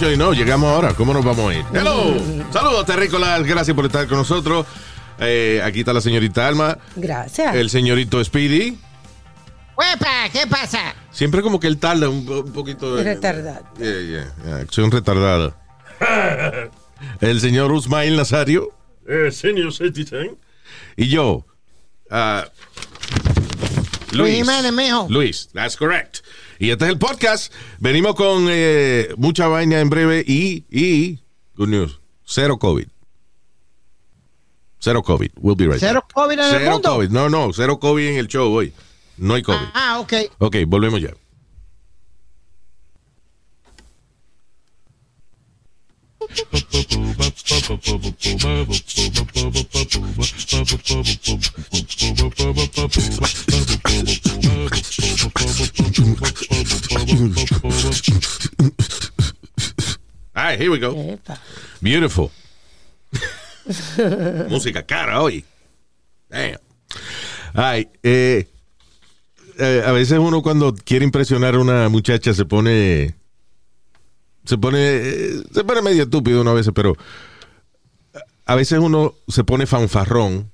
Actually, no, llegamos ahora. ¿Cómo nos vamos a ir? Hello. Saludos, terrícolas. Gracias por estar con nosotros. Eh, aquí está la señorita Alma. Gracias. El señorito Speedy. ¡Huepa! ¿Qué pasa? Siempre como que él tarda un, po- un poquito. de- Retardado. Yeah, yeah, yeah, Soy un retardado. El señor Usmail Nazario. Eh, senior citizen. Y yo. ah, Luis Luis. Jiménez, mijo. Luis, that's correct. Y este es el podcast. Venimos con eh, mucha vaina en breve y, y, good news, cero COVID. Cero COVID. We'll be right ¿Cero back. COVID en el Cero mundo? COVID. No, no, cero COVID en el show hoy. No hay COVID. Ah, ok. Ok, volvemos ya. All right, here we go. Epa. Beautiful. Música cara hoy. Damn. Ay, eh, eh, a veces uno cuando quiere impresionar a una muchacha se pone se pone eh, se pone medio estúpido uno a veces, pero a veces uno se pone fanfarrón.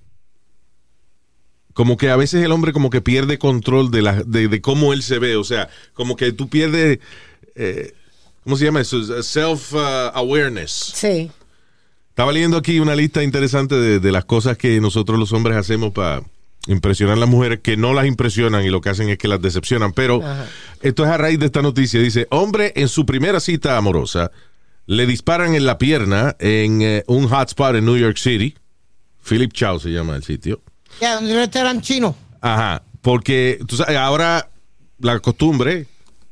Como que a veces el hombre como que pierde control de, la, de, de cómo él se ve. O sea, como que tú pierdes, eh, ¿cómo se llama eso? Self-awareness. Sí. Estaba leyendo aquí una lista interesante de, de las cosas que nosotros los hombres hacemos para impresionar a las mujeres que no las impresionan y lo que hacen es que las decepcionan. Pero esto es a raíz de esta noticia. Dice, hombre en su primera cita amorosa le disparan en la pierna en eh, un hotspot en New York City. Philip Chow se llama el sitio. Ya, un restaurante chino. Ajá, porque tú sabes, ahora la costumbre,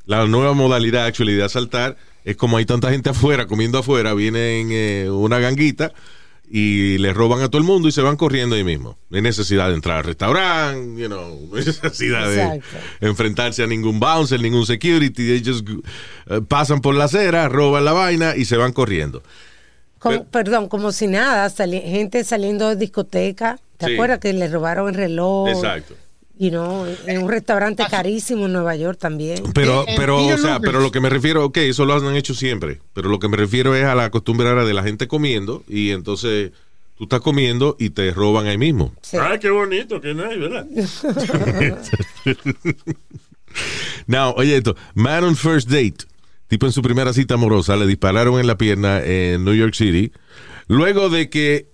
la nueva modalidad actually de asaltar es como hay tanta gente afuera, comiendo afuera, vienen eh, una ganguita y le roban a todo el mundo y se van corriendo ahí mismo. No hay necesidad de entrar al restaurante, you know, no hay necesidad de enfrentarse a ningún bouncer, ningún security. Ellos eh, pasan por la acera, roban la vaina y se van corriendo. Como- Pero- perdón, como si nada, sali- gente saliendo de discoteca. ¿Te Sí. acuerdas que le robaron el reloj? Exacto. Y no, en un restaurante carísimo en Nueva York también. Pero, Eh, eh, pero, o sea, pero lo que me refiero, ok, eso lo han hecho siempre. Pero lo que me refiero es a la costumbre ahora de la gente comiendo y entonces tú estás comiendo y te roban ahí mismo. Sí. Ay, qué bonito, que no hay, ¿verdad? Now, oye esto, man on first date, tipo en su primera cita amorosa, le dispararon en la pierna en New York City, luego de que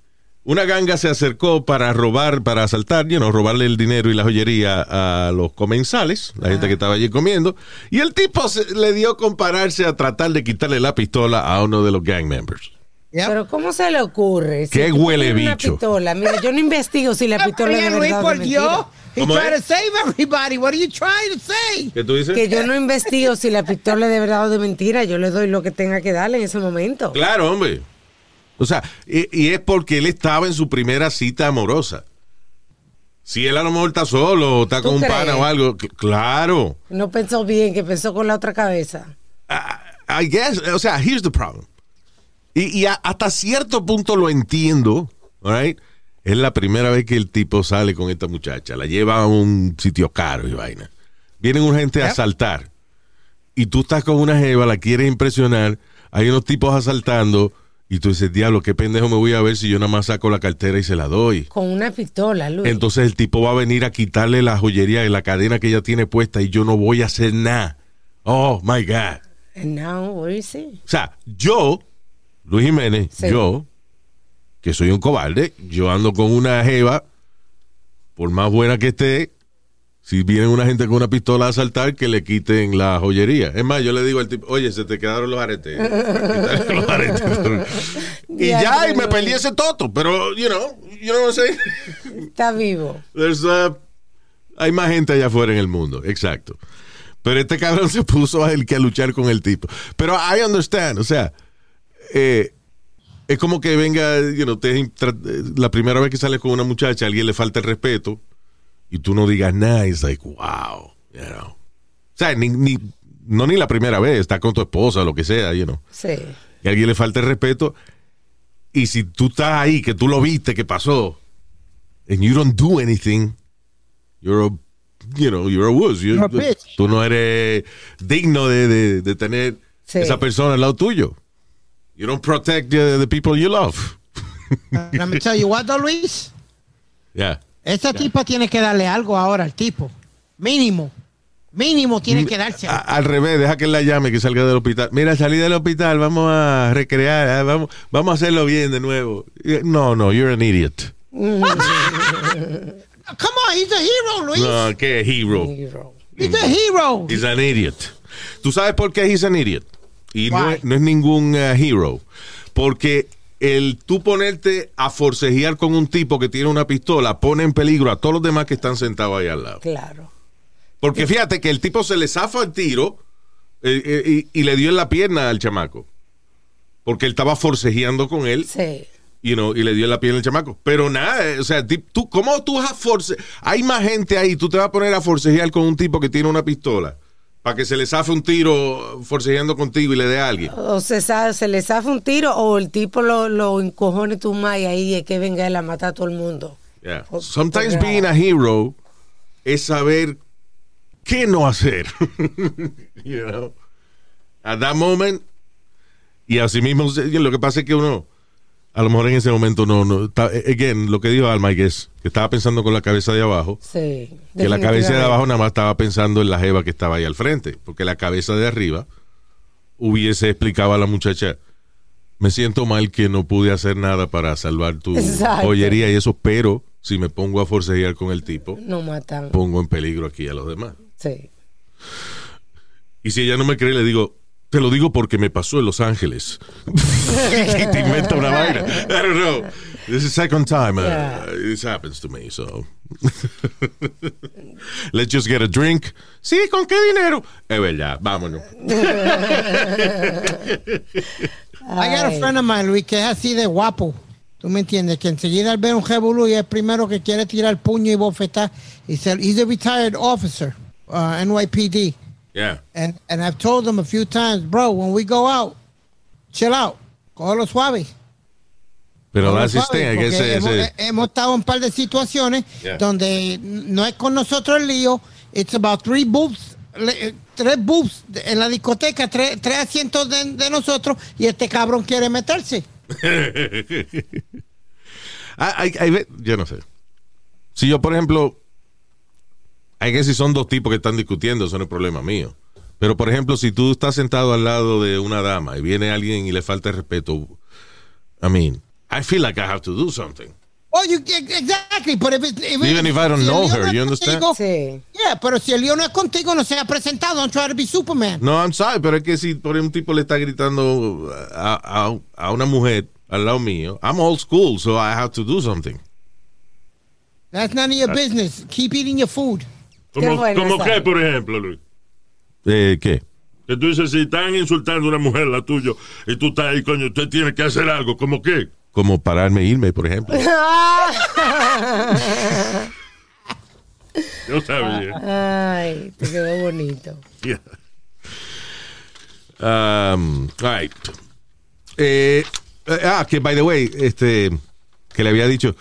una ganga se acercó para robar, para asaltar, you know, robarle el dinero y la joyería a los comensales, la gente que estaba allí comiendo, y el tipo se- le dio con pararse a tratar de quitarle la pistola a uno de los gang members. Yep. Pero ¿cómo se le ocurre? Si Qué huele tienes una bicho. pistola, mira, yo no investigo si la pistola es de verdad o de por Dios. mentira. He ¿Cómo tried to save everybody. What are you trying to say? ¿Qué tú dices? Que yo no investigo si la pistola es de verdad o de mentira. Yo le doy lo que tenga que darle en ese momento. Claro, hombre. O sea, y, y es porque él estaba en su primera cita amorosa. Si él a lo mejor está solo o está ¿Tú con un crees? pana o algo, cl- claro. No pensó bien, que pensó con la otra cabeza. I guess, o sea, here's the problem. Y, y a- hasta cierto punto lo entiendo, all right? Es la primera vez que el tipo sale con esta muchacha. La lleva a un sitio caro y vaina. Vienen una gente a asaltar. Y tú estás con una jeva, la quieres impresionar. Hay unos tipos asaltando. Y tú dices, diablo, qué pendejo me voy a ver si yo nada más saco la cartera y se la doy. Con una pistola, Luis. Entonces el tipo va a venir a quitarle la joyería y la cadena que ella tiene puesta y yo no voy a hacer nada. Oh, my God. And now, what do you see? O sea, yo, Luis Jiménez, Sí. yo, que soy un cobarde, yo ando con una jeva, por más buena que esté, si viene una gente con una pistola a asaltar, que le quiten la joyería. Es más, yo le digo al tipo, oye, se te quedaron los aretes. Quítale los aretes. y Ya, ya, y me perdí ese toto, pero, you know, what I'm saying? Está vivo. There's, uh, hay más gente allá afuera en el mundo, exacto. Pero este cabrón se puso a, el que a luchar con el tipo. Pero I understand, o sea, eh, es como que venga, you know, te- tra- la primera vez que sales con una muchacha, a alguien le falta el respeto y tú no digas nada, it's like, wow, you know. O sea, ni, ni- no ni la primera vez, está con tu esposa lo que sea, you know. Sí. Y a alguien le falta el respeto y si tú estás ahí, que tú lo viste, que pasó, and you don't do anything, you're a, you know, you're a wuss. You- You're a bitch. Tú no eres digno de, de- de tener Sí. esa persona al lado tuyo. You don't protect uh, the people you love. Let me tell you what, though, Luis. Yeah. Esta tipa tiene que darle algo ahora al tipo. Mínimo. Mínimo tiene que darse. A- al revés, deja que él la llame, que salga del hospital. Mira, salí del hospital, vamos a recrear, ah, vamos, vamos a hacerlo bien de nuevo. Eh, No, no, you're an idiot. Come on, he's a hero, Luis. No, qué hero. Hero. He's a hero. He's an idiot. ¿Tú sabes por qué he's an idiot? Y no es, no es ningún uh, hero. Porque el tú ponerte a forcejear con un tipo que tiene una pistola pone en peligro a todos los demás que están sentados ahí al lado. Claro. Porque fíjate que el tipo se le zafa el tiro eh, eh, y, y le dio en la pierna al chamaco. Porque él estaba forcejeando con él Sí. you know, y le dio en la pierna al chamaco. Pero nada, eh, o sea, tú, ¿cómo tú vas a force? Hay más gente ahí, tú te vas a poner a forcejear con un tipo que tiene una pistola para que se le zafe un tiro forcejeando contigo y le dé a alguien. O se, se le zafa un tiro o el tipo lo, lo encojone tu más y ahí es que venga él a matar a todo el mundo. Yeah. Sometimes being a hero es saber qué no hacer. you know? At that moment. Y así mismo, lo que pasa es que uno, a lo mejor en ese momento no, no, está- again, lo que dijo Alma, que es que estaba pensando con la cabeza de abajo. Sí. Que la cabeza de abajo nada más estaba pensando en la jeva que estaba ahí al frente, porque la cabeza de arriba hubiese explicado a la muchacha, me siento mal que no pude hacer nada para salvar tu Exacto. joyería y eso, pero si me pongo a forcejear con el tipo, No matan. pongo en peligro aquí a los demás. Sí. Y si ella no me cree, le digo, te lo digo porque me pasó en Los Ángeles. y te inventa una vaina. I don't know. This is the second time uh, Yeah. this happens to me, so. Let's just get a drink. Sí, ¿con qué dinero? Es verdad, vámonos. I got a friend of mine, Luis, que es así de guapo. ¿Tú me entiendes? Que enseguida al ver un revolú y es el primero que quiere tirar puño y bofetar. He's a, he's a retired officer, uh, NYPD. Yeah. And, and I've told him a few times, bro, when we go out, chill out. Cógelo suave. Pero thing, I guess, porque hemos, ese- eh, hemos estado en un par de situaciones Yeah. donde no es con nosotros el lío. It's about three boobs, le- eh, tres boobs en la discoteca, tres, tres asientos de, de nosotros y este cabrón quiere meterse. Hay- hay ve- yo no sé. Si yo, por ejemplo, hay que si son dos tipos que están discutiendo, eso no es problema mío. Pero, por ejemplo, si tú estás sentado al lado de una dama y viene alguien y le falta el respeto, I mean, I feel like I have to do something. Oh, you, exactly, but if, it- if Even if I don't si know her, you understand? contigo- Sí. Yeah, pero si el lío no es contigo, no se ha presentado. Don't try to be Superman. No, I'm sorry, pero es que si por ejemplo, un tipo le está gritando a, a- a una mujer al lado mío, I'm old school, so I have to do something. That's none of your business. Keep eating your food. Qué bueno, como ¿sabes? que, por ejemplo, Luis. Eh, ¿Qué? Que tú dices, si están insultando a una mujer, la tuya, y tú estás ahí, coño, usted tiene que hacer algo. ¿Como qué? Como pararme e irme, por ejemplo. Yo sabía. Ay, te quedó bonito. Yeah. Um, all right. Eh, eh, ah, que by the way, este, que le había dicho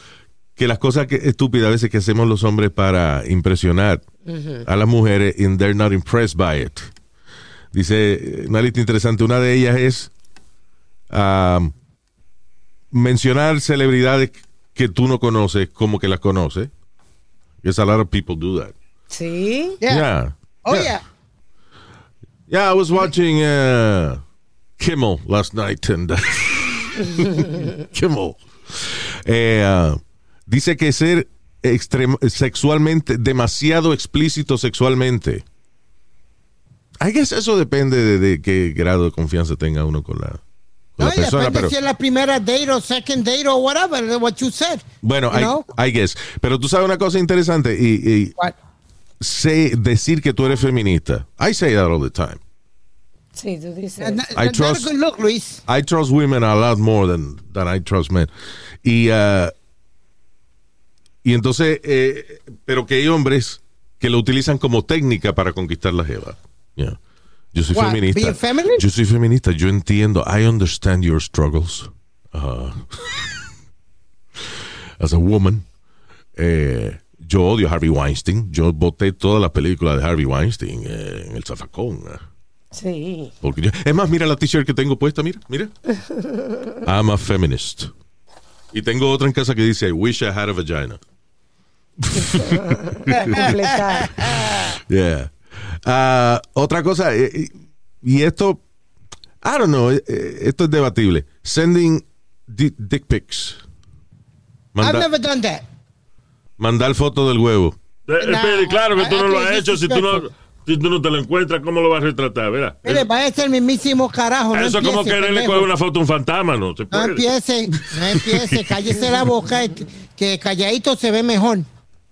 que las cosas que, estúpidas a veces que hacemos los hombres para impresionar a las mujeres and they're not impressed by it. Dice una lista interesante, una de ellas es um, mencionar celebridades que tú no conoces como que las conoces. Because a lot of people do that. Sí. Yeah. Yeah. Oh, Yeah. yeah. Yeah, I was watching uh, Kimmel last night and Kimmel. Eh, uh, dice que ser sexualmente demasiado explícito sexualmente. I guess eso depende de, de qué grado de confianza tenga uno con la, con No, la persona, depende pero si es la primera date o second date o whatever, what you said. bueno, you I, know? I guess. Pero tú sabes una cosa interesante y, y sé decir que tú eres feminista. I say that all the time. Sí, tú dices. And I trust- a good look, Luis. I trust women a lot more than, than I trust men. Y, uh, y entonces, eh, pero que hay hombres que lo utilizan como técnica para conquistar la jeva. Yeah. Yo soy What, feminista. Yo soy feminista. Yo entiendo. I understand your struggles. Uh, as a woman. Eh, yo odio a Harvey Weinstein. Yo voté todas las películas de Harvey Weinstein eh, en el zafacón. eh. Sí. Porque yo- es más, mira la t-shirt que tengo puesta, mira, mira. I'm a feminist. Y tengo otra en casa que dice, I wish I had a vagina. Yeah. Ah, otra cosa, eh, y esto, I don't know, eh, eh, esto es debatible. Sending di- dick pics. I've never done that. mandar foto del huevo. Eh, eh, claro que tú no I- lo has hecho. Si tú no, si tú no te lo encuentras, ¿cómo lo vas a retratar? Verá. Mire, va a ser el mismísimo carajo. no Eso es como quererle coger una foto a un fantasma, ¿no? Se No puede. empiece, no empiece, cállese la boca, eh, que calladito se ve mejor.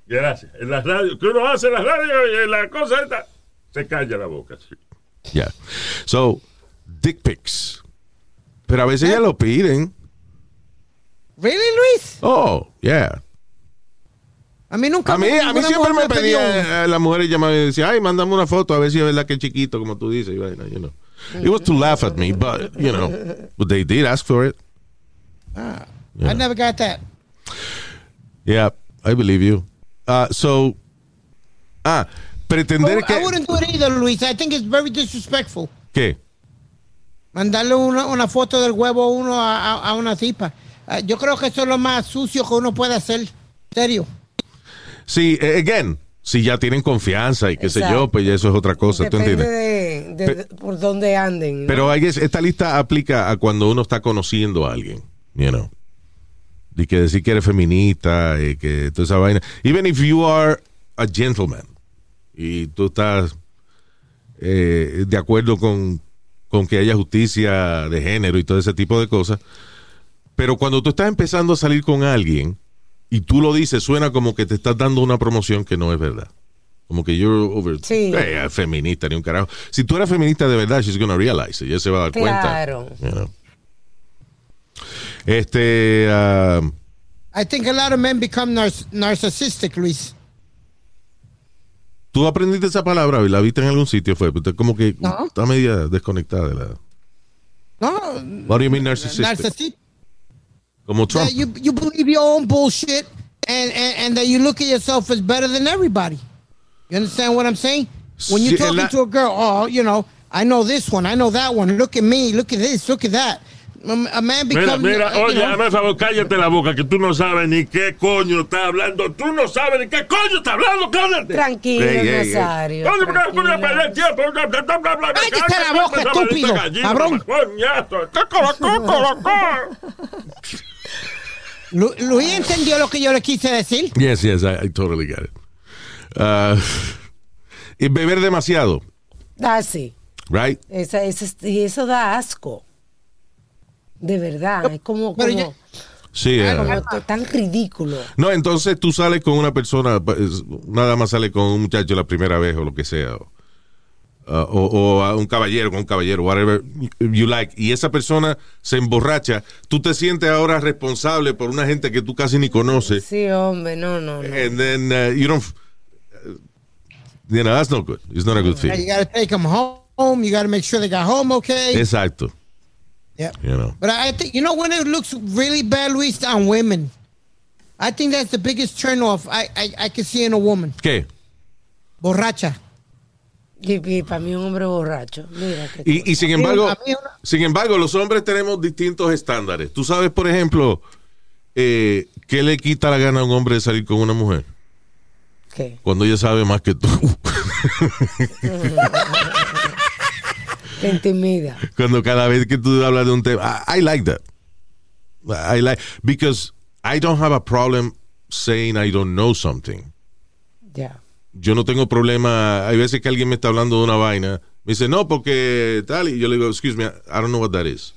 Gracias. En las radios, que uno hace en las radios y en la cosa esta, se calla la boca. sí. Yeah. So, dick pics. Pero a veces ya lo piden. ¿Really, Luis? Oh, yeah. A mí nunca A mí, a mí siempre me pedía, eh, las mujeres llamaban y decían, ay, mándame una foto a ver si es verdad que es chiquito, como tú dices. y vaina, you know. It was to laugh at me, but, you know, but they did ask for it. I never got that. Yeah, I believe you. Uh, so, ah, pretender I que... wouldn't do it either, Luis. I think it's very disrespectful. ¿Qué? Mandarle una, una foto del huevo uno a, a- a una tipa. Ah, yo creo que eso es lo más sucio que uno puede hacer. Serio. Sí, eh, again, si ya tienen confianza y qué sé yo, Exacto. pues ya eso es otra cosa, ¿tú Depende entiendes? de, de- de- por dónde anden. ¿no? Pero guess esta lista aplica a cuando uno está conociendo a alguien, you know. Y que decir que eres feminista y que toda esa vaina. Even if you are a gentleman y tú estás eh, de acuerdo con, con que haya justicia de género y todo ese tipo de cosas, pero cuando tú estás empezando a salir con alguien y tú lo dices, suena como que te estás dando una promoción que no es verdad. Como que you're over, Sí. Eh, feminista ni un carajo. Si tú eres feminista de verdad, she's gonna realize it, ella se va a dar Claro. cuenta. you know. Este, ah, I think a lot of men become nar- narcissistic, Luis. tú aprendiste esa palabra y la viste en algún sitio, fue, como que No. está media desconectada de la. No, What do you mean narcissistic? narcissistic. Como Trump. That you you believe your own bullshit and, and and that you look at yourself as better than everybody. You understand what I'm saying? When you're talking la- to a girl, oh, you know, I know this one, I know that one. Look at me, look at this, look at that. A a man becomes. mira, uh, you oye, know, hazme favor, cállate la boca, que tú no sabes ni qué coño está hablando. Tú no sabes ni qué coño está hablando, cállate. Tranquilo, Ey, ey, ey. Nazario. Coño, porque voy a perder tranquilo. Cállate cállate, la boca, esa estúpido, maldita gallina, cabrón. Lu- Luis entendió lo que yo le quise decir. Yes, yes, I, I totally get it. Ah, y beber demasiado, Ah, sí. right? Esa, esa- y eso da asco. De verdad. Es como, Pero como, ya- Sí. ah. como t- tan ridículo. No, entonces tú sales con una persona, nada más sale con un muchacho la primera vez o lo que sea. O, uh, o- o a un caballero con un caballero, whatever you like. Y esa persona se emborracha. Tú te sientes ahora responsable por una gente que tú casi ni conoces. Sí, hombre, no, no, no. And then uh, you don't. uh, you know, that's not good. It's not a good Now you feeling. got to take them home. You got to make sure they got home okay. Exacto. Yeah. You know. But I think you know when it looks really bad, Luis, on women. I think that's the biggest turn off I, I, I can see in a woman. ¿Qué? Borracha. Y, para mí un hombre borracho. Mira Y, y sin embargo, una- sin embargo, los hombres tenemos distintos estándares. Tú sabes, por ejemplo, eh, ¿qué le quita la gana a un hombre de salir con una mujer? ¿Qué? Cuando ella sabe más que tú. Te intimida. Cuando cada vez que tú hablas de un tema. I, I like that. I like, because I don't have a problem saying I don't know something. Yo no tengo problema. Hay veces que alguien me está hablando de una vaina. Me dice, no, porque tal. Y yo le digo, excuse me, I don't know what that is.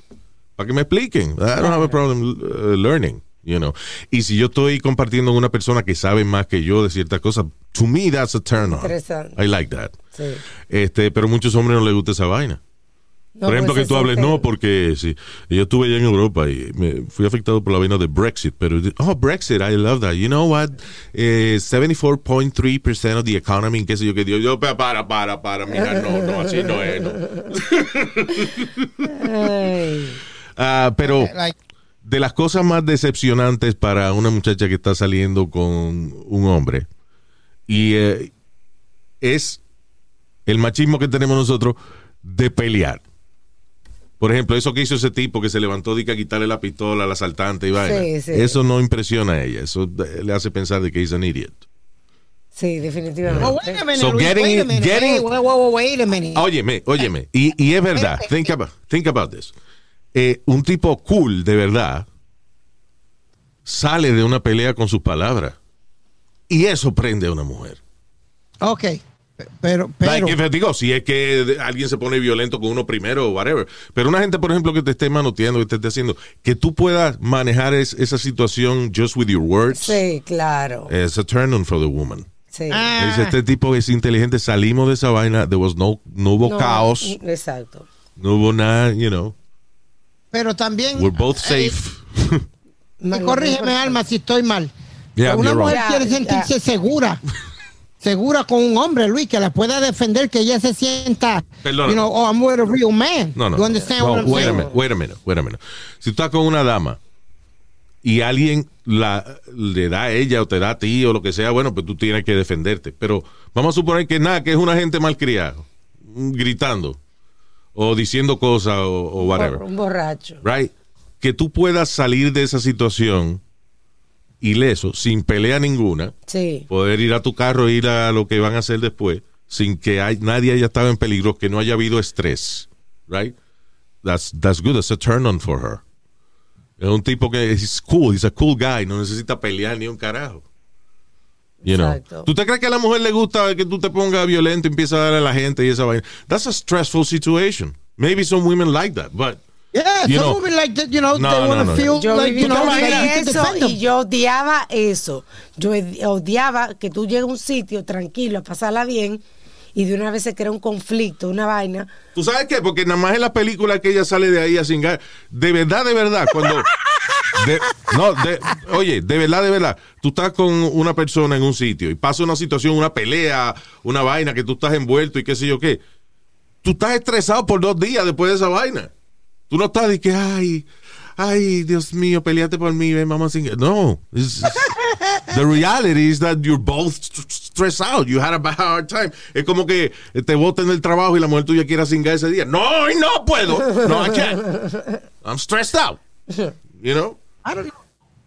Para que me expliquen. I don't have a problem uh, learning. You know. Y si yo estoy compartiendo con una persona que sabe más que yo de ciertas cosas, to me that's a turn on. I like that. Sí. Este, pero a muchos hombres no les gusta esa vaina. No, por ejemplo, pues que tú hables, no, porque sí, yo estuve allá en Europa y me fui afectado por la vaina de Brexit, pero, oh, Brexit, I love that. You know what? Eh, 74.3% of the economy, qué sé yo, que Dios, yo, pa- para, para, para, mira, no, no, así no es, no. Ah, pero de las cosas más decepcionantes para una muchacha que está saliendo con un hombre y eh, es el machismo que tenemos nosotros de pelear. Por ejemplo, eso que hizo ese tipo que se levantó de que a quitarle la pistola al asaltante y vaina. Sí, sí. Eso no impresiona a ella. Eso le hace pensar de que es un idiot. Sí, definitivamente. oh, wait a minute, So Luis, getting- wait a minute. getting- wait, wait, wait, wait a minute. Óyeme, óyeme. Y, y es verdad. Think about, think about this. Eh, un tipo cool, de verdad, sale de una pelea con sus palabras. Y eso prende a una mujer. Ok, pero, pero, Like, if- digo, si es que alguien se pone violento con uno primero o whatever. Pero una gente, por ejemplo, que te esté manoteando, que te esté haciendo, que tú puedas manejar es- esa situación just with your words, Sí, claro. es a turn on for the woman. Sí. Ah. Dice, este tipo es inteligente, salimos de esa vaina, there was no, no hubo No, caos, Exacto. no hubo nada, you know, pero también, we're both eh, safe. y corrígeme, Alma, si estoy mal. Yeah, una mujer quiere sentirse segura. Segura con un hombre, Luis, que la pueda defender, que ella se sienta, Perdona. you know, oh, I'm with a real man. No, no. You understand no, what I'm wait a saying? minute, wait a minute, wait a minute. Si tú estás con una dama y alguien la, le da a ella o te da a ti o lo que sea, bueno, pues tú tienes que defenderte. Pero vamos a suponer que nada, que es una gente malcriada, gritando o diciendo cosas o, o whatever, Un borracho. right? Que tú puedas salir de esa situación ileso, sin pelea ninguna, Sí. poder ir a tu carro e ir a lo que van a hacer después, sin que hay- nadie haya estado en peligro, que no haya habido estrés, right? That's, that's good, that's a turn on for her. Es un tipo que es cool, he's a cool guy, no necesita pelear ni un carajo. You know. Exacto. ¿Tú te crees que a la mujer le gusta que tú te pongas violento y empiezas a darle a la gente y esa vaina? That's a stressful situation. Maybe some women like that, but Yeah, You some know- women like that, you know, No, they no, want to no, no. feel Yo like, you know, like eso defend them. y yo odiaba eso. Yo odiaba que tú llegues a un sitio tranquilo a pasarla bien y de una vez se crea un conflicto, una vaina. ¿Tú sabes qué? Porque nada más en la película que ella sale de ahí a cingar. De verdad, de verdad, cuando. de- no, de- oye, de verdad, de verdad. Tú estás con una persona en un sitio y pasa una situación, una pelea, una vaina que tú estás envuelto y qué sé yo qué. Tú estás estresado por dos días después de esa vaina. Tú no estás de que, ay, ay, Dios mío, peleate por mí, ven, vamos a. No. the reality is that you're both st- stressed out. You had a bad hard time. Es como que te boten del trabajo y la mujer tuya quiera cingar ese día. No, y no puedo. No, I can't. I'm stressed out. You know? I don't know.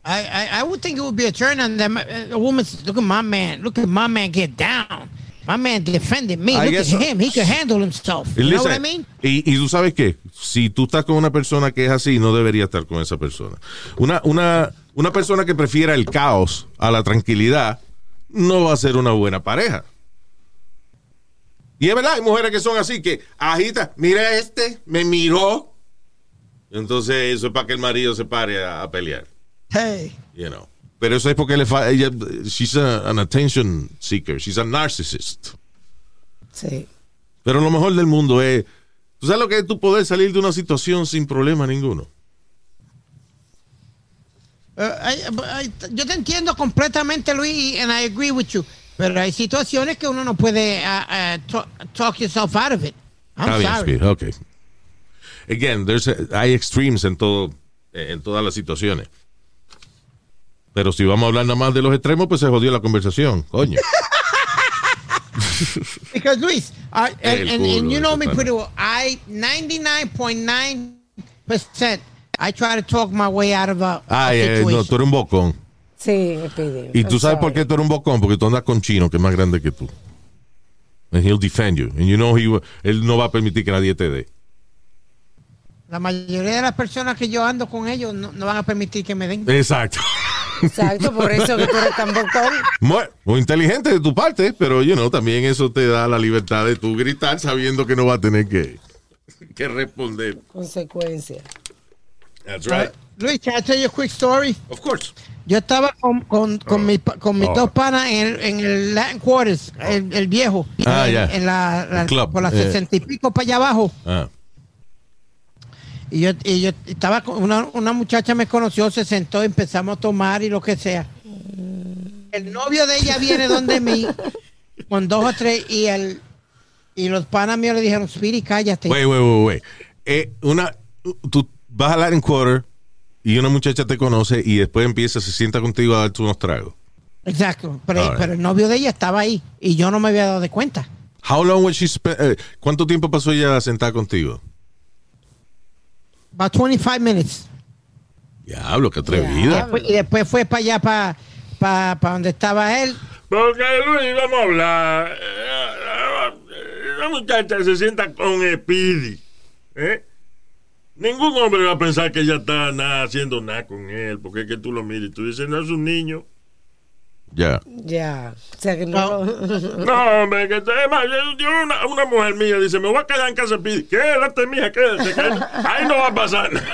I, I, I would think it would be a turn on them. A woman says, look at my man. Look at my man get down. My man defended me. I Look at so. him. He could handle himself. You know what I listen, mean? Y, y tú sabes qué, si tú estás con una persona que es así, no debería estar con esa persona. Una, una, una persona que prefiera el caos a la tranquilidad no va a ser una buena pareja. Y es verdad, hay mujeres que son así, que agita, mira este, me miró. Entonces eso es para que el marido se pare a, a pelear. Hey. You know. Pero eso es porque le fa- ella, she's a- an attention seeker, she's a narcissist. Sí. Pero lo mejor del mundo es, ¿tú sabes lo que es tú poder salir de una situación sin problema ninguno? Uh, I- I- yo te entiendo completamente, Luis, and I agree with you. Pero hay situaciones que uno no puede uh, uh, talk, talk yourself out of it. I'm Está bien, sorry. Speed, okay. Again, there's a- hay extremes en todo, en todas las situaciones. Pero si vamos a hablar nada más de los extremos, pues se jodió la conversación, coño. Because Luis, uh, and, and, and you know me pretty well. I 99.9% I try to talk my way out of a, a Ay, eh, situation. no, tú eres un bocón. Sí, pide. Y tú sabes por qué tú eres un bocón, porque tú andas con Chino, que es más grande que tú. And he'll defend you. And you know he, will- él no va a permitir que nadie te dé. La mayoría de las personas que yo ando con ellos no, no van a permitir que me den. Exacto. Exacto, por eso que tú eres tan bocón. Muy, muy inteligente de tu parte, pero you know, también eso te da la libertad de tú gritar sabiendo que no va a tener que, que responder. Consecuencia. That's right. Luis, can I tell you a quick story? Of course. Yo estaba con, con, con, mi pa- con mis Oh. dos panas en el, en el Latin Quarters, el, el viejo. Ah, en, ya. en la, club, por las eh. sesenta y pico para allá abajo. Ah. Y yo, y yo estaba con una, una muchacha me conoció, se sentó, empezamos a tomar y lo que sea. El novio de ella viene donde mí con dos o tres y el y los panas míos le dijeron, Speedy, cállate. Wait, wait. Eh, una, tú vas al Latin Quarter y una muchacha te conoce y después empieza, se sienta contigo a darte unos tragos. Exacto. Pero, right. pero el novio de ella estaba ahí y yo no me había dado de cuenta. How long was she spe- eh, ¿Cuánto tiempo pasó ella sentada contigo? About 25 minutes. Diablo, qué atrevida. Y después fue para allá, para, para, para donde estaba él. Porque Luis, vamos a hablar. Eh, La muchacha se sienta con Speedy. ¿eh? Ningún hombre va a pensar que ella está nada, haciendo nada con él. Porque es que tú lo miras y tú dices, no es un niño. Ya. Ya. O sea que no. No, hombre, que es más, yo- yo una, una mujer mía dice, me voy a quedar en casa de Speedy. Quédate, mija, quédate. quédate. Ahí no va a pasar nada.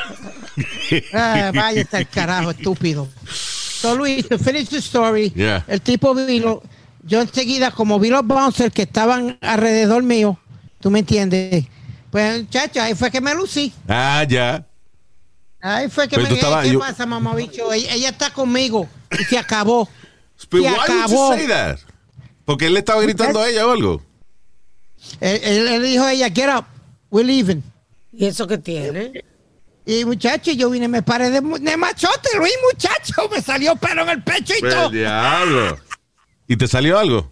Ah, vaya está el carajo, estúpido. So Luis, to finish the story, Yeah. el tipo vino, yo enseguida, como vi los bouncers que estaban alrededor mío, tú me entiendes, pues muchacho, ahí fue que me lucí. Ah, ya. Ahí fue que Pero me estabas- ¿qué yo- pasa, mamá bicho? Ella, ella está conmigo y se acabó. Se why would you acabó. say that? Porque él le estaba gritando a ella o algo. Él, él dijo a ella, get up, we're leaving. ¿Y eso qué tiene? Y muchacho, yo vine, me paré de, de machote, Luis, muchacho, me salió pelo en el pecho y Pues, todo. diablo. ¿Y te salió algo?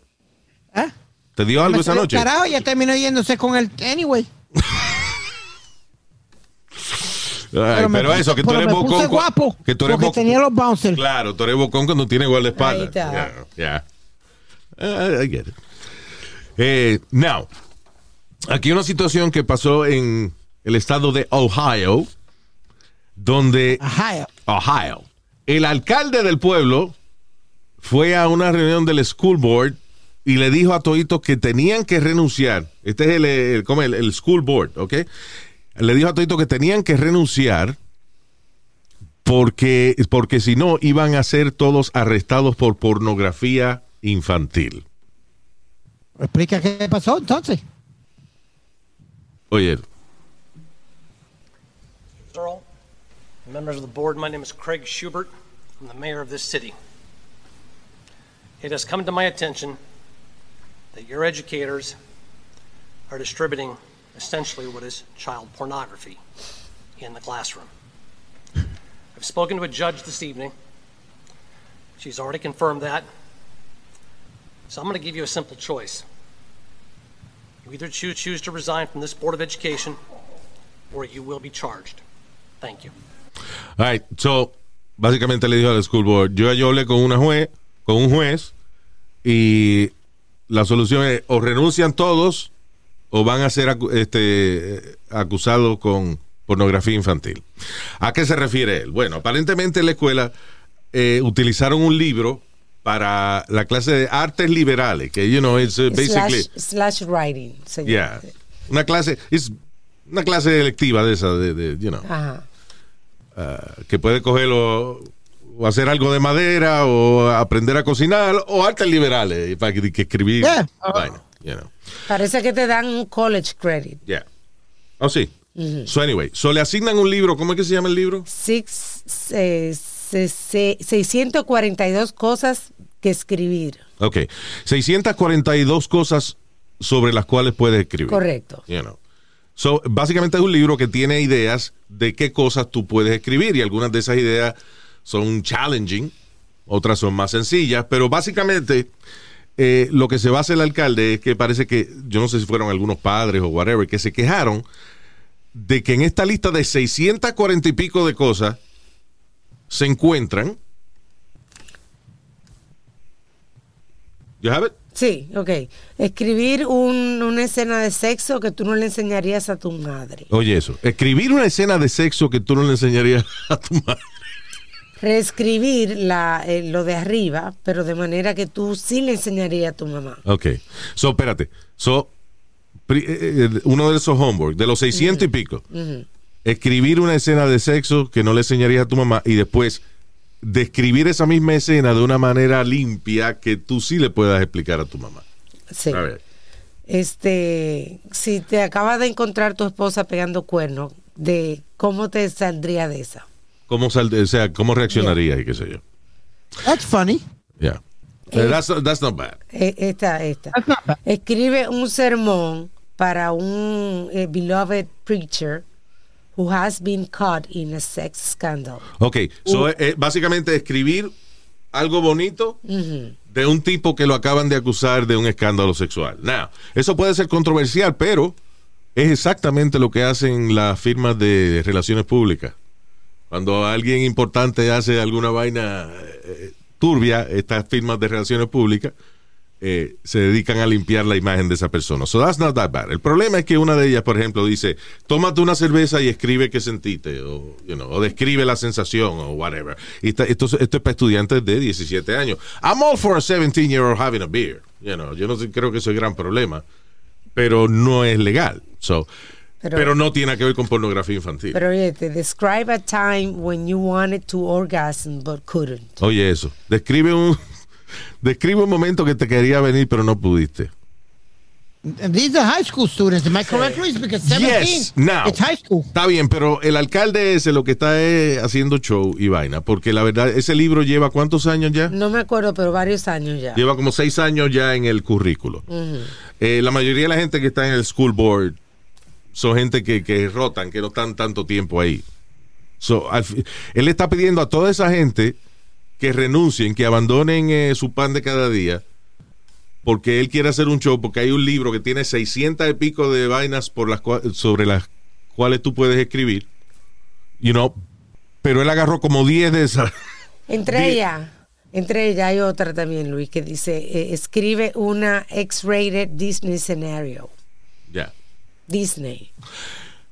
¿Ah? ¿Te dio algo Me esa noche? Carajo, ya terminó yéndose con él anyway. Ay, pero eso, que tú pero eres me puse bocón. guapo. Que tú eres porque bocón. tenía los bouncers. Claro, tú eres bocón cuando tienes guardaespaldas. Ahí está. Yeah, yeah. Uh, I get it. Eh, now, aquí una situación que pasó en el estado de Ohio, donde Ajá. Ohio, el alcalde del pueblo fue a una reunión del school board y le dijo a Toito que tenían que renunciar. Este es el, el, como el- el school board, ¿ok? Le dijo a Toito que tenían que renunciar porque, porque si no iban a ser todos arrestados por pornografía infantil. Explica qué pasó entonces. Oye, Earl, members of the board, my name is Craig Schubert. I'm the mayor of this city. It has come to my attention that your educators are distributing essentially what is child pornography in the classroom. I've spoken to a judge this evening. She's already confirmed that. So I'm going to give you a simple choice. You either choose, to resign from this Board of Education or you will be charged. Thank you. All right, so, básicamente le dijo al school board, yo, yo hablé con una juez, con un juez, y la solución es o renuncian todos o van a ser acu- este, acusados con pornografía infantil. ¿A qué se refiere él? Bueno, aparentemente en la escuela eh, utilizaron un libro para la clase de artes liberales, que, you know, it's uh, basically... Slash, slash writing. se llama. Yeah. Una clase, es una clase electiva de esa, de, de, you know, Ajá. que puede cogerlo o hacer algo de madera o aprender a cocinar o artes liberales para que, que escribir. Yeah. You know. Parece que te dan un college credit. Yeah. Oh, sí. So, anyway, so le asignan un libro. ¿Cómo es que se llama el libro? Six, eh, se- se- 642 cosas que escribir. Ok. 642 cosas sobre las cuales puedes escribir. Correcto. You know. So, básicamente es un libro que tiene ideas de qué cosas tú puedes escribir y algunas de esas ideas son challenging, otras son más sencillas, pero básicamente eh, lo que se basa el alcalde es que parece que, yo no sé si fueron algunos padres o whatever, que se quejaron de que en esta lista de 640 y pico de cosas se encuentran. Have it? Sí, ok. Escribir un- una escena de sexo que tú no le enseñarías a tu madre. Oye, eso. Escribir una escena de sexo que tú no le enseñarías a tu madre. Reescribir la, eh, lo de arriba, pero de manera que tú sí le enseñarías a tu mamá. Ok. So, espérate. So, eh, eh, uno de esos homework, de los 600 y pico, escribir una escena de sexo que no le enseñarías a tu mamá y después describir esa misma escena de una manera limpia que tú sí le puedas explicar a tu mamá. Sí. A ver. Este, si te acabas de encontrar tu esposa pegando cuernos, de cómo te saldría de esa. ¿Cómo, sal- o sea, ¿cómo reaccionaría y qué sé yo? That's funny. Yeah. That's, that's not bad. Eh, Esta, esta. That's not bad. Escribe un sermón para un eh, beloved preacher who has been caught in a sex scandal. Ok, so, eh, básicamente escribir algo bonito de un tipo que lo acaban de acusar de un escándalo sexual. Now, eso puede ser controversial, pero es exactamente lo que hacen las firmas de relaciones públicas. Cuando alguien importante hace alguna vaina eh, turbia, estas firmas de relaciones públicas eh, se dedican a limpiar la imagen de esa persona. So that's not that bad. El problema es que una de ellas, por ejemplo, dice, tómate una cerveza y escribe qué sentiste, o, you o describe la sensación, o whatever. Esto, es para estudiantes de 17 años. I'm all for a 17-year-old having a beer. You know, yo no creo que eso es gran problema, pero no es legal. So, pero, Pero- no tiene que ver con pornografía infantil. Pero oye, te describe a time when you wanted to orgasm but couldn't. Oye, eso. Describe un, describe un momento que te quería venir, pero no pudiste. And these are high school students. Am I correct, Luis? Because 17, Yes, now. it's high school. Está bien, pero el alcalde ese lo que está es haciendo show y vaina, porque la verdad, ese libro lleva cuántos años ya? No me acuerdo, pero varios años ya. Lleva como seis años ya en el currículo. Eh, la mayoría de la gente que está en el school board son gente que, que rotan, que no están tanto tiempo ahí. So, al él está pidiendo a toda esa gente que renuncien, que abandonen eh, su pan de cada día, porque él quiere hacer un show, porque hay un libro que tiene 600 y pico de vainas por las sobre las cuales tú puedes escribir, you know, pero él agarró como 10 de esas. Entre ellas, entre ellas hay otra también, Luis, que dice, eh, escribe una X-rated Disney scenario. Ya. Disney.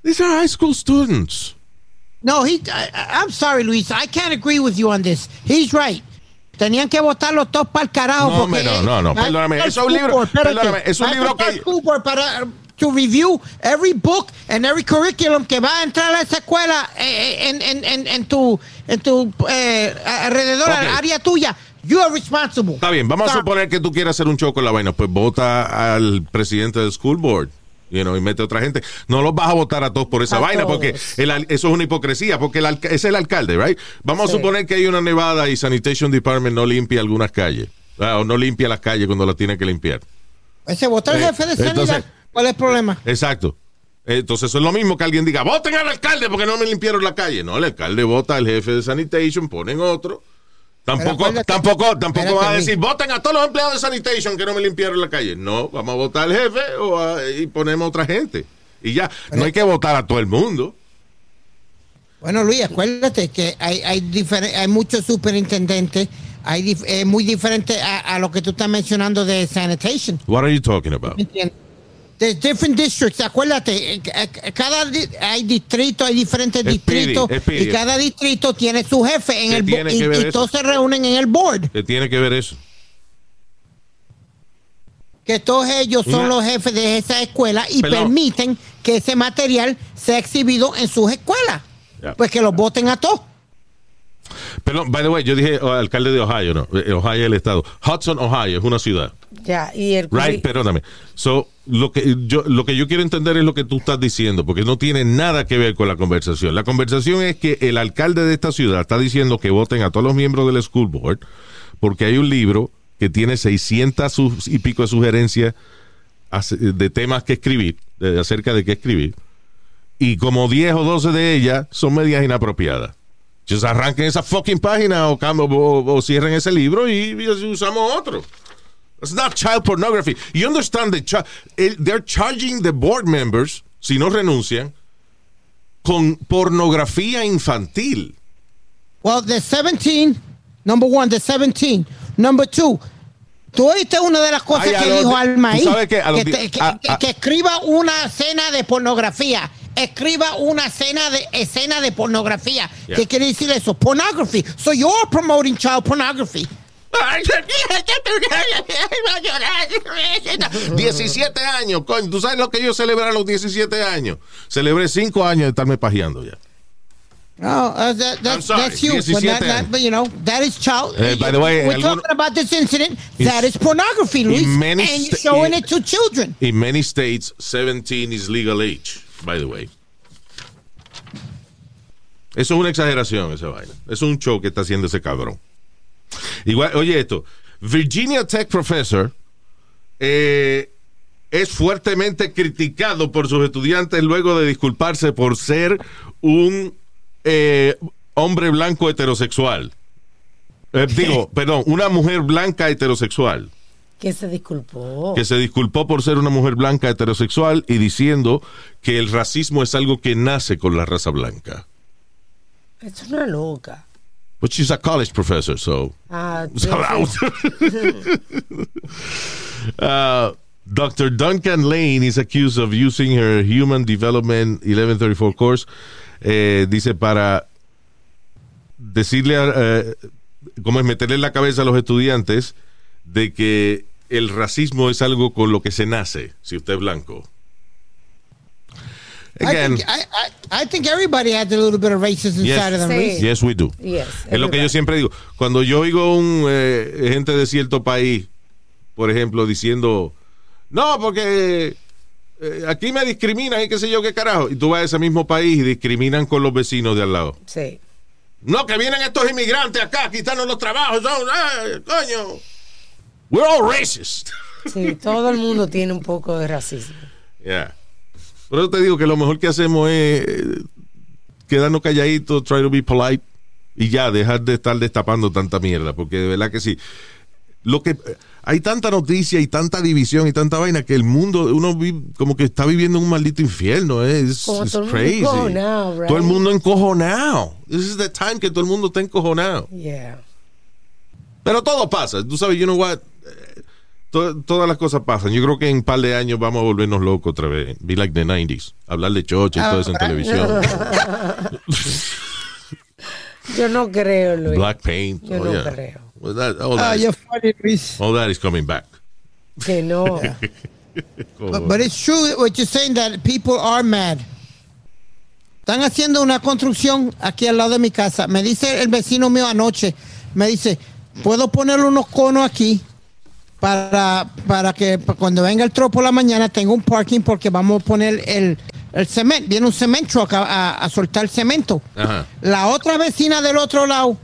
These are high school students. No, he. I, I'm sorry, Luis. I can't agree with you on this. He's right. Tenían que votarlos todos para el carajo. No, porque- no, no, no, perdóname, es un libro- perdóname, es un Hay libro votar que- school board para to review every book and every curriculum que va a entrar a esa escuela eh, en, en, en, en tu en tu eh, alrededor, Ok. área tuya. You are responsible. Está bien, vamos a Sorry. suponer que tú quieras hacer un show con la vaina, pues vota al presidente del school board. You know, y mete otra gente. No los vas a votar a todos por esa A vaina, todos. porque el eso es una hipocresía, porque el es el alcalde, right? Vamos Sí. a suponer que hay una nevada y Sanitation Department no limpia algunas calles, ah, o no limpia las calles cuando las tiene que limpiar. Ese votó el Eh, jefe de sanidad. entonces- ¿Cuál es el problema? Exacto. Entonces eso es lo mismo que alguien diga, voten al alcalde porque no me limpiaron la calle. No, el alcalde vota al jefe de Sanitation, ponen otro. Tampoco, tampoco, tampoco van a decir, voten a todos los empleados de Sanitation que no me limpiaron la calle. No, vamos a votar al jefe o a- y ponemos otra gente. Y ya, no hay que votar a todo el mundo. Bueno, Luis, acuérdate que hay, hay, hay muchos superintendentes. Hay dif- eh, muy diferente a, a lo que tú estás mencionando de sanitation. What are you talking about? ¿Me entiendes? There's different districts, acuérdate, eh, eh, cada hay distritos, hay diferentes Speedy, distritos Speedy. y cada distrito tiene su jefe en ¿Qué el y, todos se reúnen en el board, ¿Qué tiene que ver eso? que todos ellos son Una- los jefes de esa escuela y permiten que ese material sea exhibido en sus escuelas. Pues que los voten a todos. Perdón, by the way, yo dije oh, alcalde de Ohio, no. Eh, Ohio es el estado. Hudson, Ohio, es una ciudad. Ya, y el Right, perdóname. So, lo que yo lo que yo quiero entender es lo que tú estás diciendo, porque no tiene nada que ver con la conversación. La conversación es que el alcalde de esta ciudad está diciendo que voten a todos los miembros del school board, porque hay un libro que tiene 600 sus- y pico de sugerencias de temas que escribir, acerca de qué escribir, y como 10 o 12 de ellas son medias inapropiadas. Just arranquen esa fucking página o, o- o cierren ese libro y usamos otro. It's not child pornography. You understand the el- they're charging the board members si no renuncian con pornografía infantil. Well, the 17, number one, the 17. Number two, tú oíste una de las cosas Ay, que los dijo de- Alma tú ahí, sabes que que, te- que- a- que- a- que escriba una escena de pornografía. Escriba una escena de escena de pornografía. Yeah. ¿Qué quiere decir eso? Pornography. So you're promoting child pornography. 17 años, coño. ¿Tú sabes lo que yo celebré a los 17 años? Celebré 5 años de estarme pajeando ya. No, uh, that, that, I'm sorry, that's you. But, 17 that, that, but you know, that is child. Eh, by the way, we're talking about this incident. That is pornography, Luis, and you're showing in- it to children. In many states, 17 is legal age, by the way. Eso es una exageración, esa vaina. Eso es un show que está haciendo ese cabrón. Igual, oye esto. Virginia Tech professor eh, es fuertemente criticado por sus estudiantes luego de disculparse por ser un eh, hombre blanco heterosexual. Eh, digo, perdón, una mujer blanca heterosexual Que se disculpó. que se disculpó por ser una mujer blanca heterosexual y diciendo que el racismo es algo que nace con la raza blanca. Es una loca. But she's a college professor, so. Ah, so. Uh, Dr. Duncan Lane is accused of using her Human Development 1134 course, eh, dice, para decirle, a, eh, como es meterle en la cabeza a los estudiantes de que el racismo es algo con lo que se nace, si usted es blanco. I Again, think, I, I, I think everybody has a little bit of racism Yes. inside of them. Sí. Yes, we do. Yes, es lo que yo siempre digo. Cuando yo oigo un eh, gente de cierto país, por ejemplo, diciendo, no, porque eh, aquí me discriminan y qué sé yo qué carajo. Y tú vas a ese mismo país y discriminan con los vecinos de al lado. Sí. No, que vienen estos inmigrantes acá a quitarnos los trabajos. Son, ah, coño. We're all racist. Sí, todo el mundo tiene un poco de racismo. Yeah. Por eso te digo que lo mejor que hacemos es eh, quedarnos calladitos, try to be polite y ya, dejar de estar destapando tanta mierda, porque de verdad que sí. Lo que hay tanta noticia y tanta división y tanta vaina que el mundo, uno vi- como que está viviendo en un maldito infierno, eh. es mundo crazy. right? Todo el mundo encojonado. This is the time que todo el mundo está encojonado. Yeah. Pero todo pasa. Tú sabes, you know what? To- todas las cosas pasan. Yo creo que en un par de años vamos a volvernos locos otra vez. Be like the 90s. Hablar de chocha y todo eso en televisión. Yo no creo, Luis. Black paint. Yo Oh, no yeah. creo. Well, that- all, Ah, that is, you're funny, Luis. all that is coming back. Que no. But, but it's true what you're saying that people are mad. Están haciendo una construcción aquí al lado de mi casa. Me dice el vecino mío anoche, me dice, ¿puedo poner unos conos aquí para, para que cuando venga el tropo la mañana tenga un parking porque vamos a poner el, el cemento, viene un cement truck a, a- a soltar cemento. Ajá. La otra vecina del otro lado,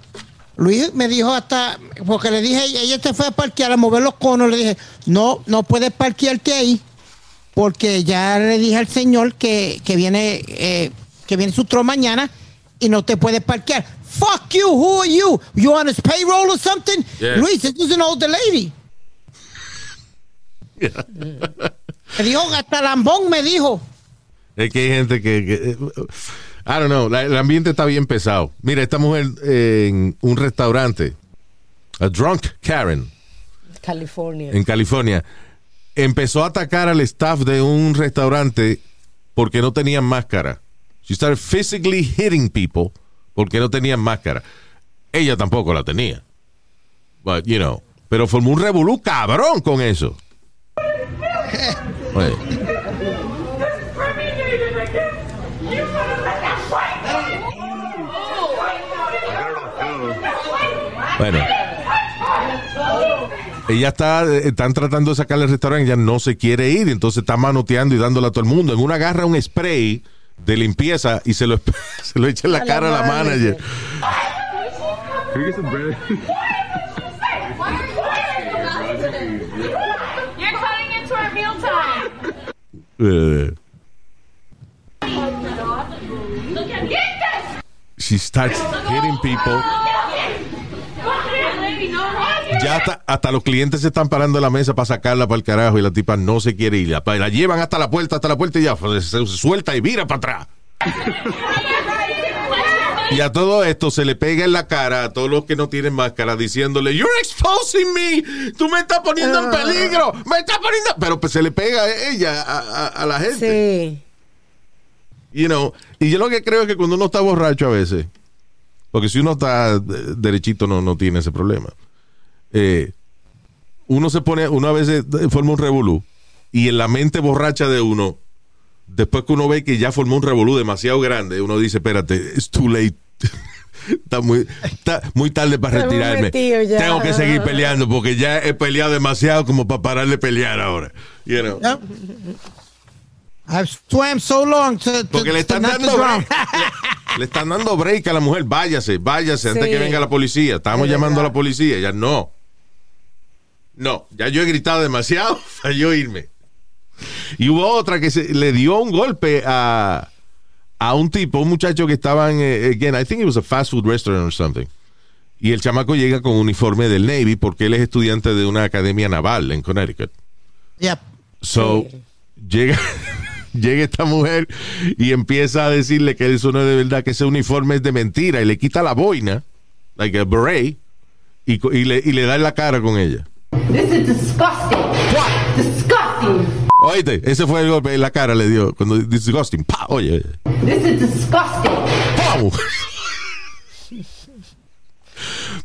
Luis me dijo hasta, porque le dije, ella se fue a parquear, a mover los conos, le dije, no, no puedes parquearte ahí, porque ya le dije al señor que, que viene, eh, que viene su tro mañana y no te puedes parquear. Fuck you, who are you? You on his payroll or something? Yeah. Luis, this is an older lady. Me dijo, hasta lambón me dijo. Es que hay gente que. que- eh, I don't know. la- el ambiente está bien pesado. Mira, esta mujer eh, en un restaurante, a drunk Karen, California. en California, empezó a atacar al staff de un restaurante porque no tenían máscara. She started physically hitting people porque no tenían máscara. Ella tampoco la tenía. But, you know, pero formó un revolú cabrón con eso. Oye, bueno. Ella está, eh, están tratando de sacarle al restaurante, ella no se quiere ir, entonces está manoteando y dándole a todo el mundo. En una agarra un spray de limpieza y se lo, se lo echa en la A la cara a la manager. manager. You're cutting into our mealtime. Eh, Look at Get this! She starts hitting people. Ya hasta, hasta los clientes se están parando en la mesa para sacarla para el carajo y la tipa no se quiere ir. La, la llevan hasta la puerta, hasta la puerta y ya pues, se suelta y vira para atrás. Y a todo esto se le pega en la cara a todos los que no tienen máscara diciéndole, You're exposing me, tú me estás poniendo en peligro, me estás poniendo. Pero pues se le pega a ella, a, a- a la gente. Sí. You know, y yo lo que creo es que cuando uno está borracho a veces, porque si uno está eh, derechito no, no tiene ese problema. eh, uno se pone, uno a veces forma un revolú y en la mente borracha de uno, después que uno ve que ya formó un revolú demasiado grande, uno dice, espérate, it's too late. Está muy, está muy tarde para retirarme. Tengo que seguir peleando porque ya he peleado demasiado como para parar de pelear ahora. You know? Yep. I've swam so long to, to, Porque le están dando break, le, le están dando break a la mujer. Váyase, váyase antes Sí. que venga la policía. Estamos Es llamando a la policía. Ya no. No, ya yo he gritado demasiado para yo irme. Y hubo otra que se, le dio un golpe a, a un tipo, un muchacho que estaba en, eh, again, I think it was a fast food restaurant or something. Y el chamaco llega con uniforme del Navy porque él es estudiante de una academia naval en Connecticut. Yep. So, llega, llega esta mujer y empieza a decirle que eso no es de verdad, que ese uniforme es de mentira y le quita la boina, like a beret, y le, y le da en la cara con ella. This is disgusting. What? Disgusting. Oíste, ese fue el golpe en la cara le dio, cuando disgusting, pa, oye, This is disgusting. ¡pau!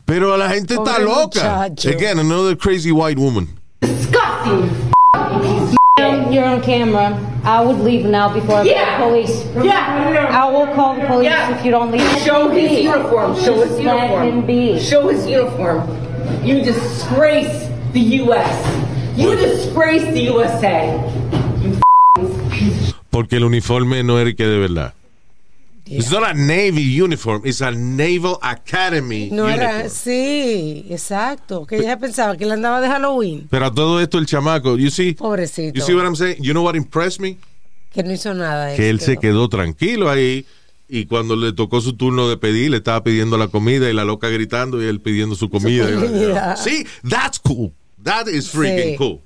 Pero la gente está loca. muchacho. Again, another crazy white woman. Disgusting. You're on camera. I would leave now before I Yeah. call the police. Yeah. I will call the police Yeah. if you don't leave. Show his Be. uniform. Show his uniform. Show his uniform. You disgrace the U.S. You disgrace the USA. Porque el uniforme no era que de verdad. It's not a Navy uniform, it's a Naval Academy No era, uniform. sí, exacto. Que ella pensaba que él andaba de Halloween. Pero a todo esto el chamaco, you see, Pobrecito. you see what I'm saying? You know what impressed me? Que no hizo nada. Que él se quedó tranquilo ahí y cuando le tocó su turno de pedir, le estaba pidiendo la comida y la loca gritando y él pidiendo su comida. comida. Sí, that's cool. That is freaking Sí. cool.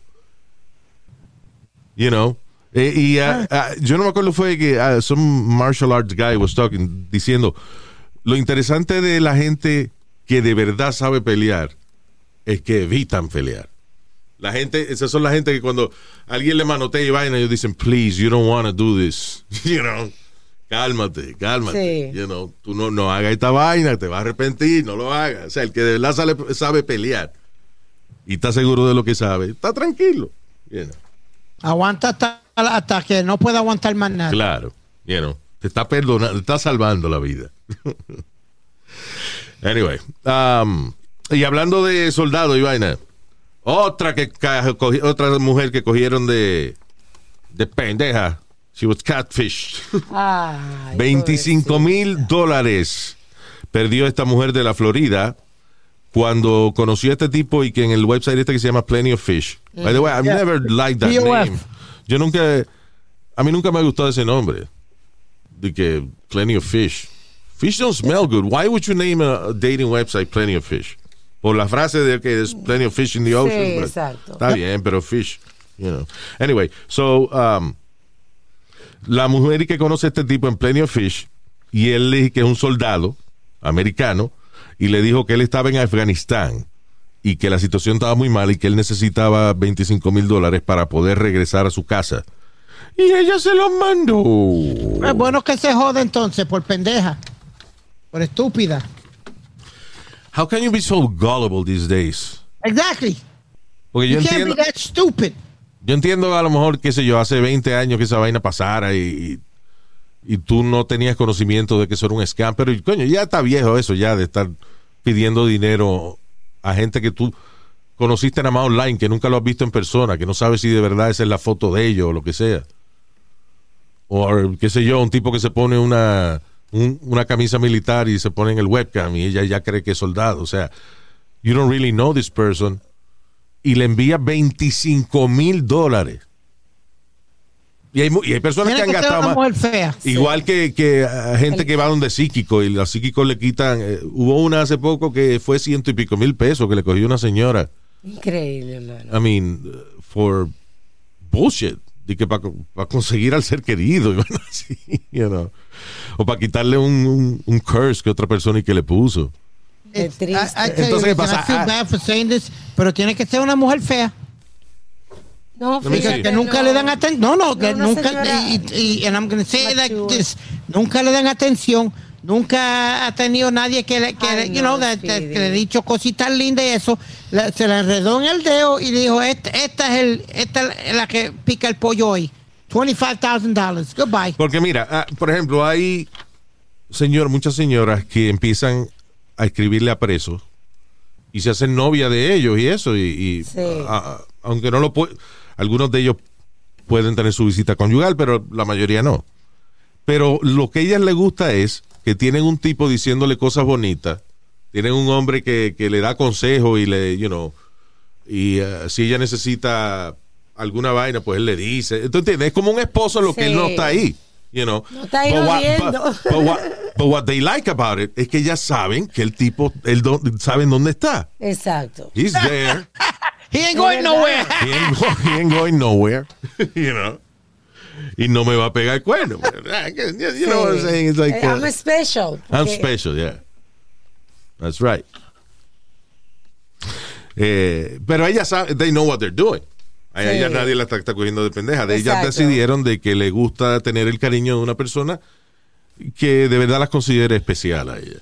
You know? Eh, y ah, yo no me acuerdo fue que ah, some martial arts guy was talking diciendo lo interesante de la gente que de verdad sabe pelear es que evitan pelear. La gente, esas son la gente que cuando alguien le manotea y vaina, ellos dicen, please, you don't want to do this. You know, cálmate, cálmate. Sí. You know, tú no, no hagas esta vaina, te vas a arrepentir, no lo hagas. O sea, el que de verdad sale- sabe pelear y está seguro de lo que sabe, está tranquilo. You know. Aguanta hasta, hasta que no pueda aguantar más nada. Claro, you know, te está perdonando, te está salvando la vida. anyway, um, y hablando de soldado y vaina, otra que otra mujer que cogieron de de pendeja, she was catfish. Ay, 25 mil dólares perdió esta mujer de la Florida cuando conoció a este tipo y que en el website este que se llama Plenty of Fish. By the way, I've Yeah. never liked that POF. name. Yo nunca, a mí nunca me ha gustado ese nombre. De que Plenty of Fish. Fish don't smell good. Why would you name a, dating website Plenty of Fish? Por la frase de que there's plenty of fish in the ocean. exacto. Está bien, pero fish, you know. Anyway, so um, la mujer que conoce a este tipo en Plenty of Fish y él le dijo que es un soldado americano y le dijo que él estaba en Afganistán y que la situación estaba muy mal y que él necesitaba 25 mil dólares para poder regresar a su casa. Y ella se los mandó. Es bueno que se jode entonces por pendeja. Por estúpida. How can you be so gullible these days? Exactly. Porque yo You can't entiendo, be that stupid. yo entiendo a lo mejor, qué sé yo, hace 20 años que esa vaina pasara y, y tú no tenías conocimiento de que eso era un scam, pero coño, ya está viejo eso ya de estar pidiendo dinero a gente que tú conociste nada más online, que nunca lo has visto en persona, que no sabes si de verdad esa es la foto de ellos o lo que sea. O qué sé yo, un tipo que se pone una, un- una camisa militar y se pone en el webcam y ella ya cree que es soldado. O sea, you don't really know this person y le envía 25 mil dólares. Y hay, y hay personas que Tiene han que gastado más. fea. Igual que, que a gente que va donde psíquico y los psíquicos le quitan. eh, hubo una hace poco que fue ciento y pico mil pesos que le cogió una señora. Increíble, hermano. I mean, for bullshit. De que para conseguir al ser querido, y bueno, así, you know. O para quitarle un, un, un curse que otra persona y que le puso. It's- triste. I- I Entonces, ¿qué pasa? I feel Ah. bad for saying this, pero tiene que ser una mujer fea. No, fíjate, see. Que nunca no. le dan atención. No, no, que nunca. Y, y- and I'm say this. Nunca le dan atención. Nunca ha tenido nadie que le, que, Ay, le- you no, know, that- that- Speedy. que le ha dicho cositas lindas y eso. La- se la enredó en el dedo y dijo, esta, esta es el, esta es la que pica el pollo hoy. $25,000. Goodbye. Porque mira, ah, por ejemplo, hay señor, muchas señoras que empiezan a escribirle a presos y se hacen novia de ellos y eso. Y, y, Sí. aunque no lo pueden, algunos de ellos pueden tener su visita conyugal, pero la mayoría no. Pero lo que a ellas les gusta es que tienen un tipo diciéndole cosas bonitas, tienen un hombre que, que le da consejo y le, you know, y ah, si ella necesita alguna vaina, pues él le dice. ¿Tú entiendes? Es como un esposo lo que él no está ahí. You know. No está ahí But what- jodiendo. but- but what- but what they like about it es que ellas saben que el tipo, él do- saben dónde está. Exacto. He's there. He ain't going nowhere. He ain't, go- he ain't going nowhere. you know. Y no me va a pegar el cuerno. You know what I'm saying? It's like, Eh, I'm uh, special. I'm special, yeah. That's right. Eh, pero ellas saben, they know what they're doing. A Sí. ellas nadie la está, está cogiendo de pendeja. De ellas decidieron de que le gusta tener el cariño de una persona que de verdad las considere especial a ella.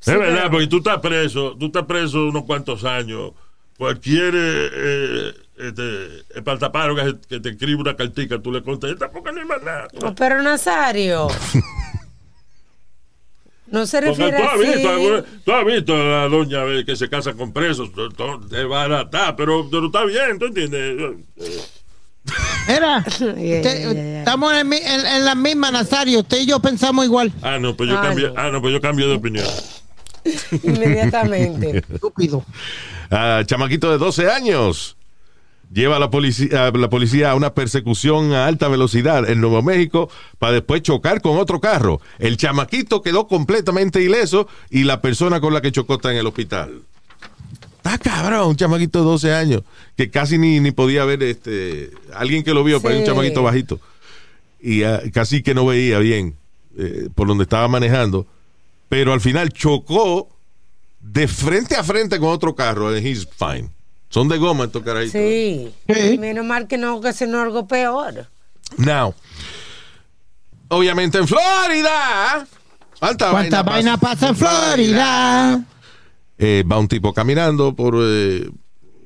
Es verdad, porque tú estás preso, tú estás preso unos cuantos años. Cualquier eh, este, espantaparo que, que te escribe una cartica, tú le contestas porque no hay más nada. No, pero Nazario. no se refiere tú has, visto, así. tú has visto a la doña eh, que se casa con presos, es barata, pero, pero está bien, ¿tú entiendes? Mira, Yeah, usted- yeah, yeah. estamos en, mi- en- en la misma, Nazario. Usted y yo pensamos igual. Ah, no, pues yo Ah, cambié, no. ah, no, pues yo cambié de opinión. Inmediatamente. Estúpido. Ah, chamaquito de 12 años lleva a la policía, a la policía a una persecución a alta velocidad en Nuevo México para después chocar con otro carro. El chamaquito quedó completamente ileso y la persona con la que chocó está en el hospital. Está cabrón, un chamaquito de 12 años que casi ni, ni podía ver este alguien que lo vio, pero era un Sí. chamaquito bajito y ah, casi que no veía bien eh, por donde estaba manejando, pero al final chocó de frente a frente con otro carro and he's fine. Son de goma estos carajitos. Sí. Sí. Menos mal que no ocasionó algo peor. Now, obviamente en Florida. ¿Cuánta, ¿Cuánta vaina pasa en Florida? Eh, va un tipo caminando por eh,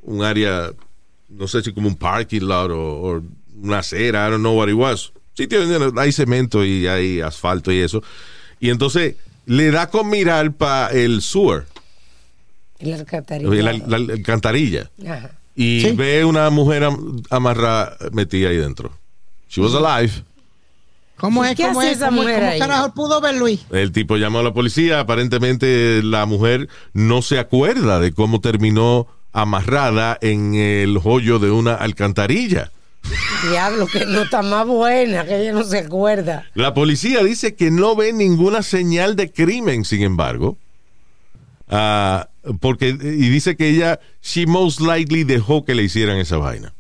un área, no sé si como un parking lot o, o una acera, I don't know what it was. Sitio donde hay cemento y hay asfalto y eso. Y entonces le da con mirar para el sewer, Y la alcantarilla. la, la- la alcantarilla. Ajá. y Sí. ve una mujer am- amarrada metida ahí dentro. She was alive. ¿Cómo ¿Y es? qué ¿Cómo hace es? esa ¿Cómo, mujer cómo ahí? carajo pudo ver Luis? El tipo llamó a la policía. Aparentemente la mujer no se acuerda de cómo terminó amarrada en el hoyo de una alcantarilla. Diablo, que no está más buena, que ella no se acuerda. La policía dice que no ve ninguna señal de crimen, sin embargo. Ah, porque, y dice que ella, she most likely dejó que le hicieran esa vaina.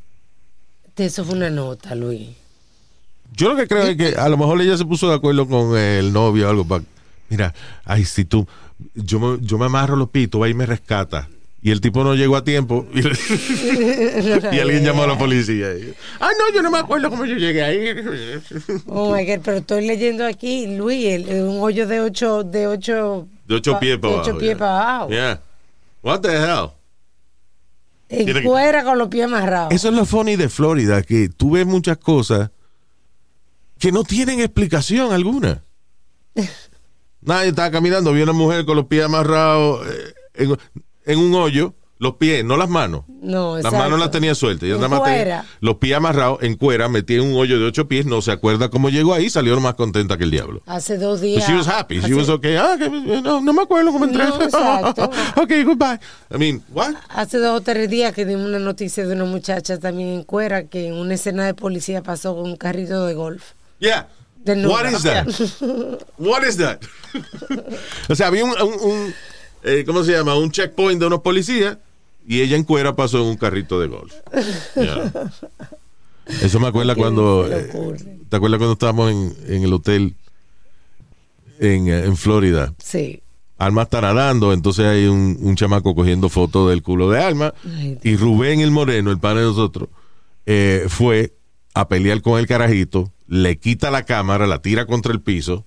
Eso fue una nota, Luis. Yo lo que creo es que a lo mejor ella se puso de acuerdo con el novio o algo para. Mira, ay, si tú. Yo me, yo me amarro los pitos, va y me rescata. Y el tipo no llegó a tiempo. Y, y alguien llamó a la policía. Ay, no, yo no me acuerdo cómo yo llegué ahí. Oh my God, pero estoy leyendo aquí, Luis, el- un hoyo de ocho, de ocho, De ocho pies para abajo. pies yeah. para abajo. Yeah. What the hell? En cuera con los pies amarrados. Eso es lo funny de Florida, que tú ves muchas cosas que no tienen explicación alguna. Nadie estaba caminando, vi una mujer con los pies amarrados eh, en, en un hoyo, los pies, no las manos. No, Las manos las tenía sueltas. En nada más tenía los pies amarrados en cuera, metía en un hoyo de ocho pies, no se acuerda cómo llegó ahí, salió más contenta que el diablo. Hace dos But días. she was happy. She was okay. Ah, que, no, no me acuerdo cómo entré. No, exacto. okay, goodbye. I mean, what? Hace dos o tres días que dimos una noticia de una muchacha también en cuera que en una escena de policía pasó con un carrito de golf. Yeah. What is that? What is that? o sea, había un, un- un, eh, ¿cómo se llama? Un checkpoint de unos policías y ella en cuera pasó en un carrito de golf. Yeah. Eso me acuerda ¿Qué cuando, eh? ¿te acuerdas cuando estábamos en, en el hotel en, eh, en Florida? Sí. Alma está nadando, entonces hay un, un chamaco cogiendo fotos del culo de Alma Ay, y Rubén el Moreno, el padre de nosotros, eh, fue a pelear con el carajito, le quita la cámara, la tira contra el piso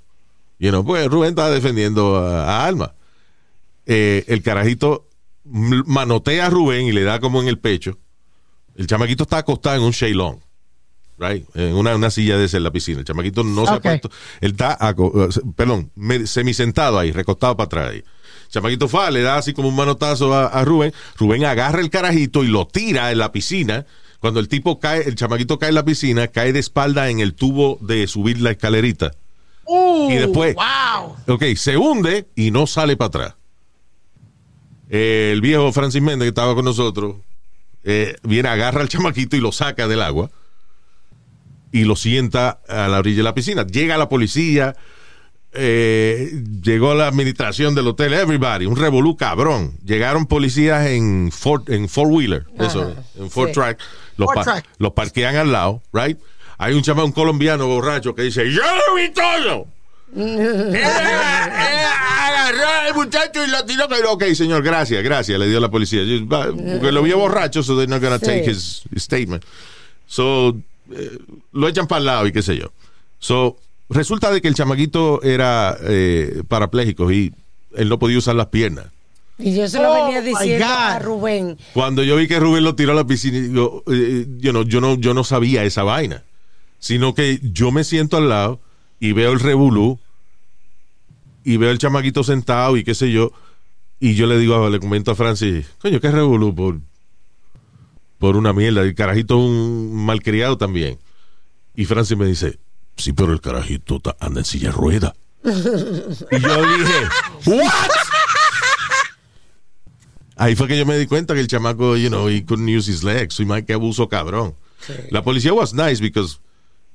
You know, pues Rubén estaba defendiendo a, a Alma. Eh, el carajito manotea a Rubén y le da como en el pecho. El chamaquito está acostado en un shailong. Right? En una, una silla de esa en la piscina. El chamaquito no se ha puesto. Él está, eh, perdón, semisentado ahí, recostado para atrás ahí. El chamaquito fue, le da así como un manotazo a, a Rubén. Rubén agarra el carajito y lo tira en la piscina. Cuando el tipo cae, el chamaquito cae en la piscina, cae de espalda en el tubo de subir la escalerita. y después, ¡Wow! ok, se hunde y no sale para atrás. El viejo Francis Méndez que estaba con nosotros eh, viene, agarra al chamaquito y lo saca del agua y lo sienta a la orilla de la piscina. Llega la policía, eh, llegó la administración del hotel, everybody, un revolú cabrón. Llegaron policías en Ford, en four wheeler, eso, en four sí. track, los, Four pa- track. los parquean al lado, right? Hay un chama, un colombiano borracho que dice, yo lo vi todo. Agarró al muchacho y lo tiró. que- Ok, señor, gracias, gracias, le dio la policía. Porque lo vio borracho, so they're not gonna Sí. take his, his statement. So, eh, lo echan para el lado y qué sé yo. So, resulta de que el chamaquito era eh, parapléjico y él no podía usar las piernas. Y yo se lo Oh, venía diciendo a. Rubén. Cuando yo vi que Rubén lo tiró a la piscina, yo, eh, yo, no, yo, no, yo no sabía esa vaina. Sino que yo me siento al lado y veo el revolú y veo el chamaquito sentado y qué sé yo. Y yo le digo, le comento a Francis, coño, qué revolú por, por una mierda. El carajito es un malcriado también. Y Francis me dice, sí, pero el carajito anda en silla de rueda. y yo dije, ¿what? Ahí fue que yo me di cuenta que el chamaco, you know, he couldn't use his legs. Soy más que abuso cabrón. La policía was nice because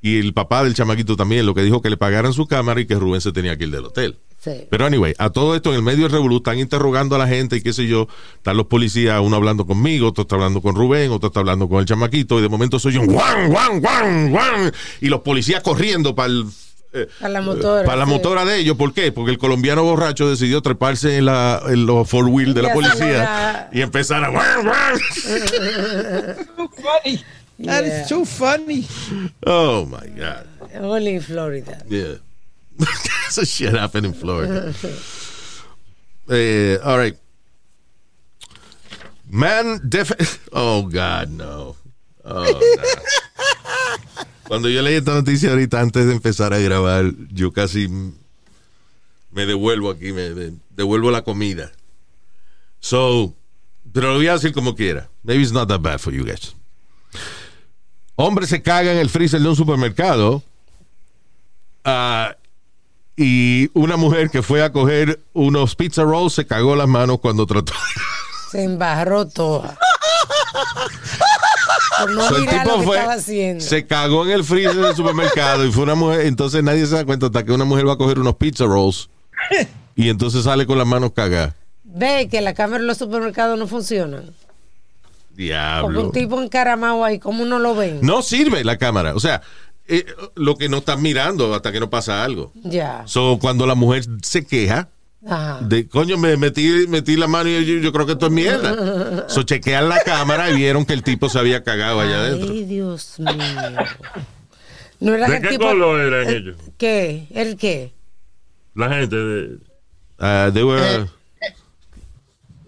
y el papá del chamaquito también lo que dijo que le pagaran su cámara y que Rubén se tenía que ir del hotel. Sí. Pero anyway, a todo esto en el medio del revolú están interrogando a la gente y qué sé yo, están los policías, uno hablando conmigo, otro está hablando con Rubén, otro está hablando con el chamaquito y de momento soy un guan, guan, guan, guan y los policías corriendo para el eh, Para la motora, para la sí. motora de ellos, ¿por qué? Porque el colombiano borracho decidió treparse en, la, en los four wheel de Y la policía y empezar a That Yeah. is too funny. Oh my God. Only in Florida. Yeah. That shit happened in Florida. Eh, all right. Man def Oh God, no. Oh, no. Cuando yo leí esta noticia ahorita antes de empezar a grabar, yo casi me devuelvo aquí, me, me devuelvo la comida. So, pero lo voy a decir como quiera. Maybe it's not that bad for you guys. Hombre se caga en el freezer de un supermercado Ah, y una mujer que fue a coger unos pizza rolls se cagó las manos cuando trató. Se embarró toda. Por no So, el mirar lo tipo que fue, estaba haciendo. se cagó en el freezer del supermercado y fue una mujer. Entonces nadie se da cuenta hasta que una mujer va a coger unos pizza rolls y entonces sale con las manos cagadas. Ve que la cámara en los supermercados no funcionan. Diablo. un tipo encaramado ahí, ¿cómo no lo ven? No sirve la cámara. O sea, eh, lo que no estás mirando hasta que no pasa algo. Ya. So, cuando la mujer se queja, Ajá. De, coño, me metí, metí la mano y yo, yo creo que esto es mierda. So, chequean la cámara y vieron que el tipo se había cagado allá adentro. Ay, Dios mío. No era ¿De el qué tipo. color eran eh, ellos? ¿Qué? ¿El qué? La gente de... They were- Eh,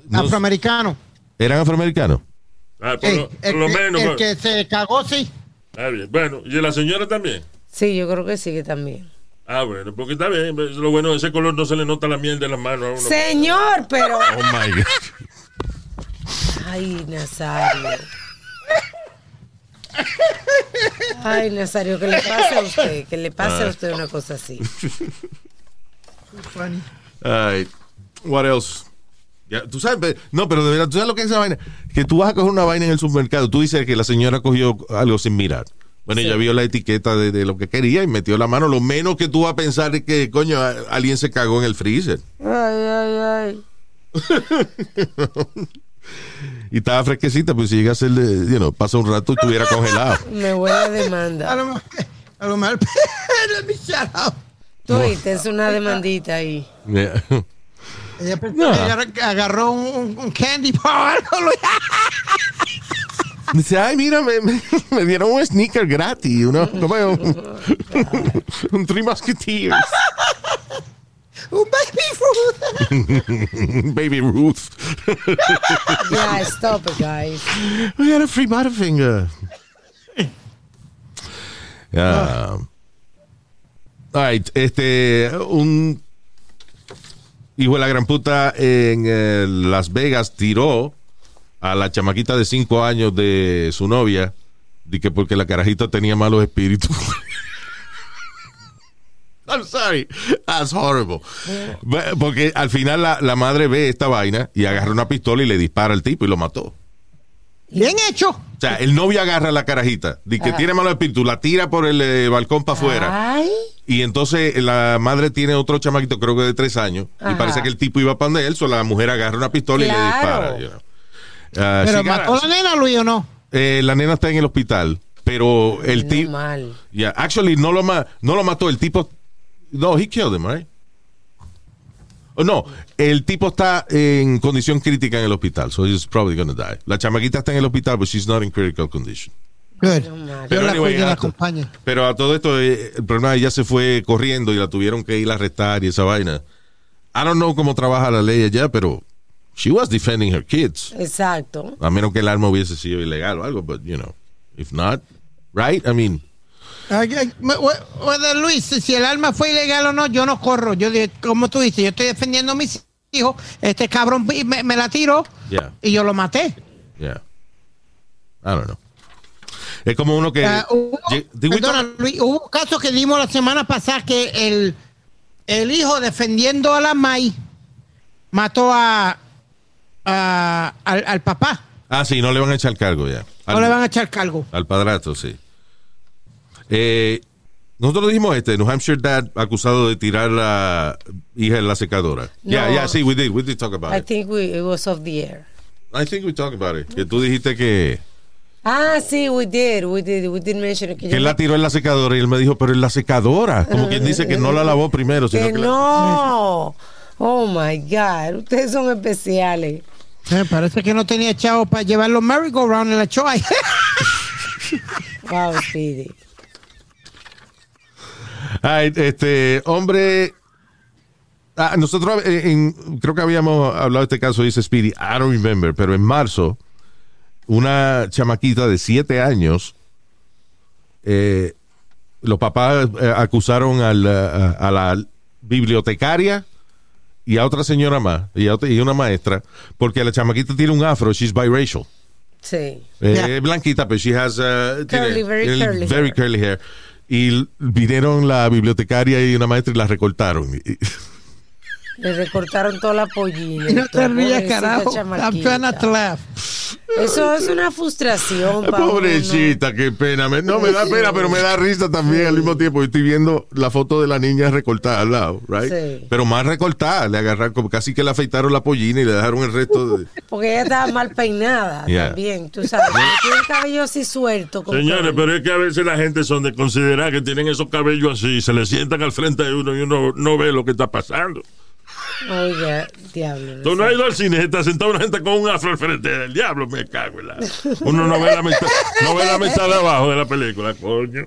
no- Afroamericano. ¿Eran afroamericanos? Ah, por, lo, por el, lo que- menos. el que se cagó, sí. Ah, bien. Bueno, ¿y la señora también? Sí, yo creo que sí que también. Ah, bueno, porque está bien. Lo bueno, ese color no se le nota la miel de las manos a uno. Señor, pero. Oh my God. Ay, Nazario. Ay, Nazario, que le pase a usted, que le pase a usted una cosa así. Funny. All right. What else? Ya, tú sabes, no, pero de verdad, tú sabes lo que es esa vaina. Que tú vas a coger una vaina en el supermercado. Tú dices que la señora cogió algo sin mirar. Bueno, ella vio la etiqueta de, de lo que quería y metió la mano. Lo menos que tú vas a pensar es que, coño, a- alguien se cagó en el freezer. Ay, ay, ay. Y estaba fresquecita, pues si llega a ser, de- you know, pasa un rato y estuviera congelado. Me huele a A demanda. lo mejor. A lo mejor. Let me shut up. Tú oíste, es una demandita ahí. Yeah. Ella pensó No. que agarró, agarró un, un- un candy bar. Dice, ay, mira, me, me- me dieron un sneaker gratis, ¿no? Como un, un Three Musketeers. Un baby Ruth. Baby Ruth. Yeah, stop it, guys. We got a free Butterfinger. Yeah. All right, este, un hijo de la gran puta en eh, Las Vegas tiró a la chamaquita de cinco años de su novia, de que porque la carajita tenía malos espíritus. I'm sorry, that's horrible. Porque al final la, la madre ve esta vaina y agarra una pistola y le dispara al tipo y lo mató. Bien hecho. O sea, el novio agarra a la carajita, de que tiene malo espíritu, la tira por el eh, balcón para afuera. Ay, Y entonces la madre tiene otro chamaquito, creo que de tres años, y parece que el tipo iba para donde él, so la mujer agarra una pistola y le dispara. you know. Ah, Pero mató la nena, Luis, ¿o no? eh, la nena está en el hospital, pero el no tipo, mal. yeah, actually no lo, ma- no lo mató, el tipo, no, he killed him, right? Oh, no, el tipo está en condición crítica en el hospital, so he's probably gonna die. La chamaquita está en el hospital, but she's not in critical condition. Good. La anyway, a. Pero a todo esto, eh, el problema es que ella se fue corriendo y la tuvieron que ir a arrestar y esa vaina. I don't know cómo trabaja la ley allá, pero she was defending her kids. Exacto. A menos que el arma hubiese sido ilegal o algo, but you know, if not, right? I mean, Luis, si el arma fue ilegal o no, yo no corro. Yo, como tú dices, yo estoy defendiendo a mis hijos. Este cabrón me, me la tiró yeah, y yo lo maté. yeah. I don't know. Es como uno que. Ah, hubo, perdona, Luis, hubo un caso que dimos la semana pasada que el, el hijo defendiendo a la May mató a, a- al, al papá. Ah, sí, no le van a echar cargo ya. No le van a echar cargo. Al padrastro, sí. Eh, nosotros dijimos este, New Hampshire Dad acusado de tirar la hija en la secadora. Yeah, No. yeah, sí, we did, we did talk about I it. think we, it was off the air. I think we talked about it. Que tú dijiste que, Ah, sí, we did. We did, we did mention it. Que, que yo él me- la tiró en la secadora y él me dijo, pero en la secadora. Como quien dice que no la lavó primero, sino que que la- no. Oh my God. Ustedes son especiales. Eh, parece que no tenía chavo para llevar los merry-go-round en la choa. Wow, Speedy. Ay, este, hombre. Ah, nosotros, eh, en- creo que habíamos hablado de este caso, dice Speedy, I don't remember, pero en marzo, una chamaquita de siete años, eh, los papás eh, acusaron al, a, a la bibliotecaria y a otra señora más, y a otra- y una maestra, porque la chamaquita tiene un afro, she's biracial. Sí. Eh, Yeah. blanquita, pero she has uh, tiene- Curly, very curly very hair. curly hair. Y vinieron la bibliotecaria y una maestra y la recortaron. Le recortaron toda la pollina. no te rías, carajo. Eso es una frustración. Pobrecita, qué pena. Me- no, me da pena, pero me da risa también al mismo tiempo. Yo estoy viendo la foto de la niña recortada al lado, right? Sí. Pero más recortada. Le agarraron, como casi que le afeitaron la pollina y le dejaron el resto de... Porque ella estaba mal peinada Yeah. también, tú sabes. Tiene el cabello así suelto. como Señores, pero es que a veces la gente son de considerar que tienen esos cabellos así, se le sientan al frente de uno y uno no ve lo que está pasando. Oiga, diablo. Tú no has ido al cine, está sentado una gente con un afro al frente del diablo, me cago en la. Uno no ve la mitad, no ve la mitad de abajo de la película, coño.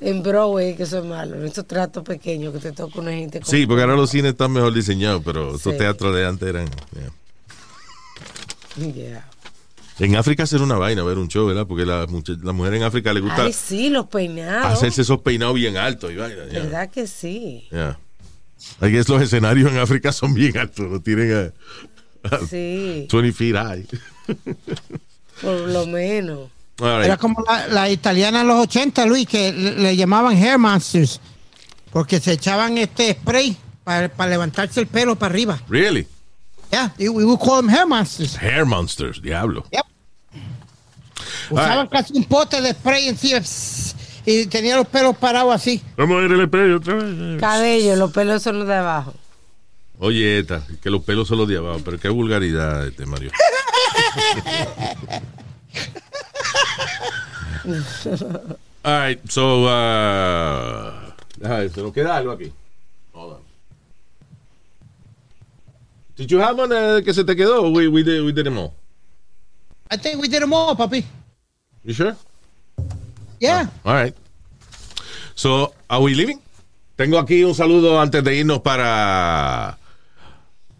En Broadway, que eso es malo. En esos tratos pequeños que te toca una gente con- Sí, porque ahora los cines están mejor diseñados, pero estos Sí. teatros de antes eran... yeah. Yeah. En África hacer una vaina, ver un show, ¿verdad? Porque la, la mujer en África le gusta Ay, sí, los peinados. hacerse esos peinados bien altos y vaina. ya. ¿Verdad que sí? Yeah. I guess los escenarios en África son bien altos, lo tienen a, a Sí, 20 feet high. por lo menos. Right. Era como la, la italiana en los 80, Luis, que le, le llamaban hair monsters. Porque se echaban este spray para, para levantarse el pelo para arriba. Really? Yeah, we would call them hair monsters. Hair monsters, diablo. Usaban Alright. casi un pote de spray encima pss, y tenía los pelos parados así. Vamos a ver el espejo otra vez. Cabello, los pelos son los de abajo. Oye, esta, que los pelos son los de abajo, pero qué vulgaridad este Mario. All right, so, uh, ver, se nos queda algo aquí. Hold on. Did you have one uh, que se te quedó? We, we, did, we did them all. I think we did them all, papi. You sure? Yeah. All right. So, are we leaving? Tengo aquí un saludo antes de irnos para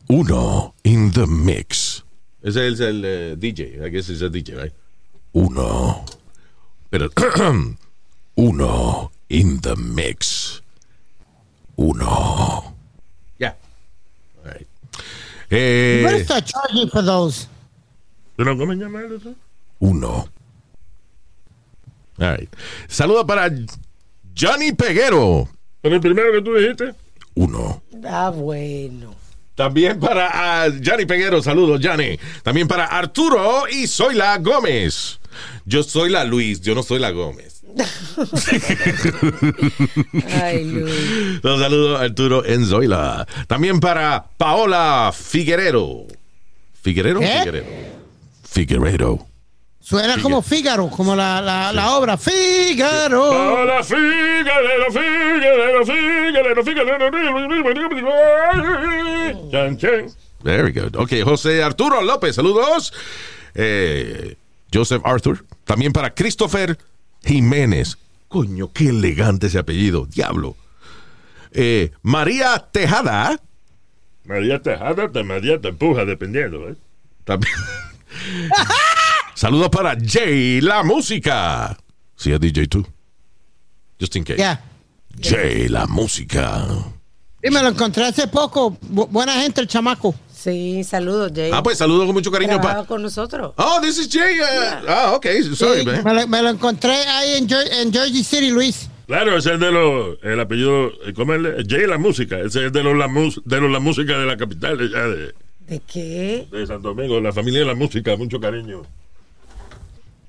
Uno in the Mix. Ese es el eh, DJ. I guess it's a DJ, right? Uno. Pero Uno in the Mix. Uno. Ya. All right. You better Eh, start charging for those. ¿Tú no comes llamar eso? uno. All right. Saludo para Johnny Peguero. Pero el primero que tú dijiste. Uno. Ah, bueno. También para ah, Johnny Peguero, saludos, Johnny. También para Arturo y soy la Gómez. Yo soy la Luis, yo no soy la Gómez. Ay, Luis. Un saludo a Arturo en Zoila. También para Paola Figuerero. ¿Figuerero? Figuerero. Figuerero. Suena como Fígaro, como la, la, la obra. Fígaro. Hola, Figuerero, Figuerero, Figuerero, Figuerero. Chan, chan. Very good. Ok, José Arturo López, saludos. Eh, Joseph Arthur. También para Christopher Jiménez. Coño, qué elegante ese apellido. Diablo. Eh, María Tejada. María Tejada, te María te empuja, dependiendo, ¿eh? También. Saludos para Jay La Música. Sí, es DJ tú. Just in case. Ya. Jay La Música. Y me lo encontré hace poco. Bu- buena gente, el chamaco. Sí, saludos, Jay. Ah, pues saludos con mucho cariño para. con nosotros. Oh, this is Jay. uh, Ah, ok. Sorry, Sí, man. me, lo, me lo encontré ahí en, Jer- en Jersey City, Luis. Claro, ese es de los, el apellido, eh, ¿cómo es? el- Jay la música, ese es de los la, mus- de los la música de la capital allá de, ¿De qué? de Santo Domingo, la familia de la música, mucho cariño.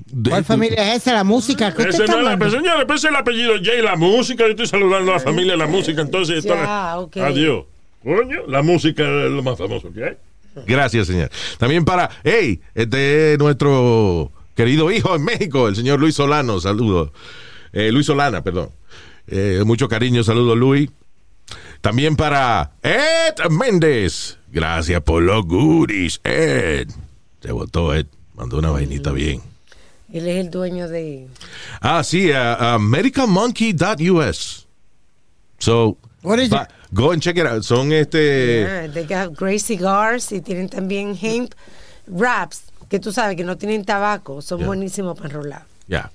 De- ¿Cuál familia es esa? La música. ¿Qué usted Ese está no es la, hablando? pues, el apellido Jay la música, yo estoy saludando a la familia de la música, entonces Ya, la- adiós. Coño, la música es lo más famoso que hay. Gracias, señor. También para, hey, este es nuestro querido hijo en México, el señor Luis Solano, saludos. Eh, Luis Solana, perdón. Eh, mucho cariño, saludos, Luis. También para Ed Méndez. Gracias por los goodies, Ed. Se votó Ed, mandó una vainita bien. Él es el dueño de... Ah, sí, uh, uh, medicalmonkey.us. So, What is it? go and check it out. Son este... They got great cigars y tienen también hemp wraps, que tú sabes que no tienen tabaco. Son Yeah. buenísimos para enrolar. Ya.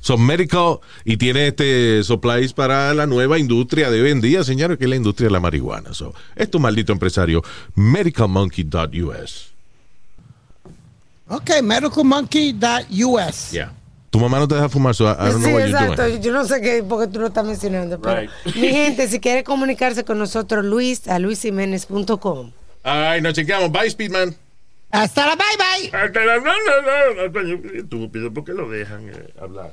Son medical y tiene este supplies para la nueva industria de hoy en día, señores, que es la industria de la marihuana. So, es tu maldito empresario, medicalmonkey.us. Ok, medicalmonkey.us. Ya. Tu mamá no te deja fumar, so I, I don't Sí, know what you're exacto. doing. Yo no sé qué, porque tú lo estás mencionando. Pero, Right. mi gente, si quiere comunicarse con nosotros, Luis, a luisiménez.com. Ay, nos chequeamos. Bye, Speedman. Hasta la bye bye. Hasta la- no, no, no, estúpido, ¿por qué lo dejan eh, hablar?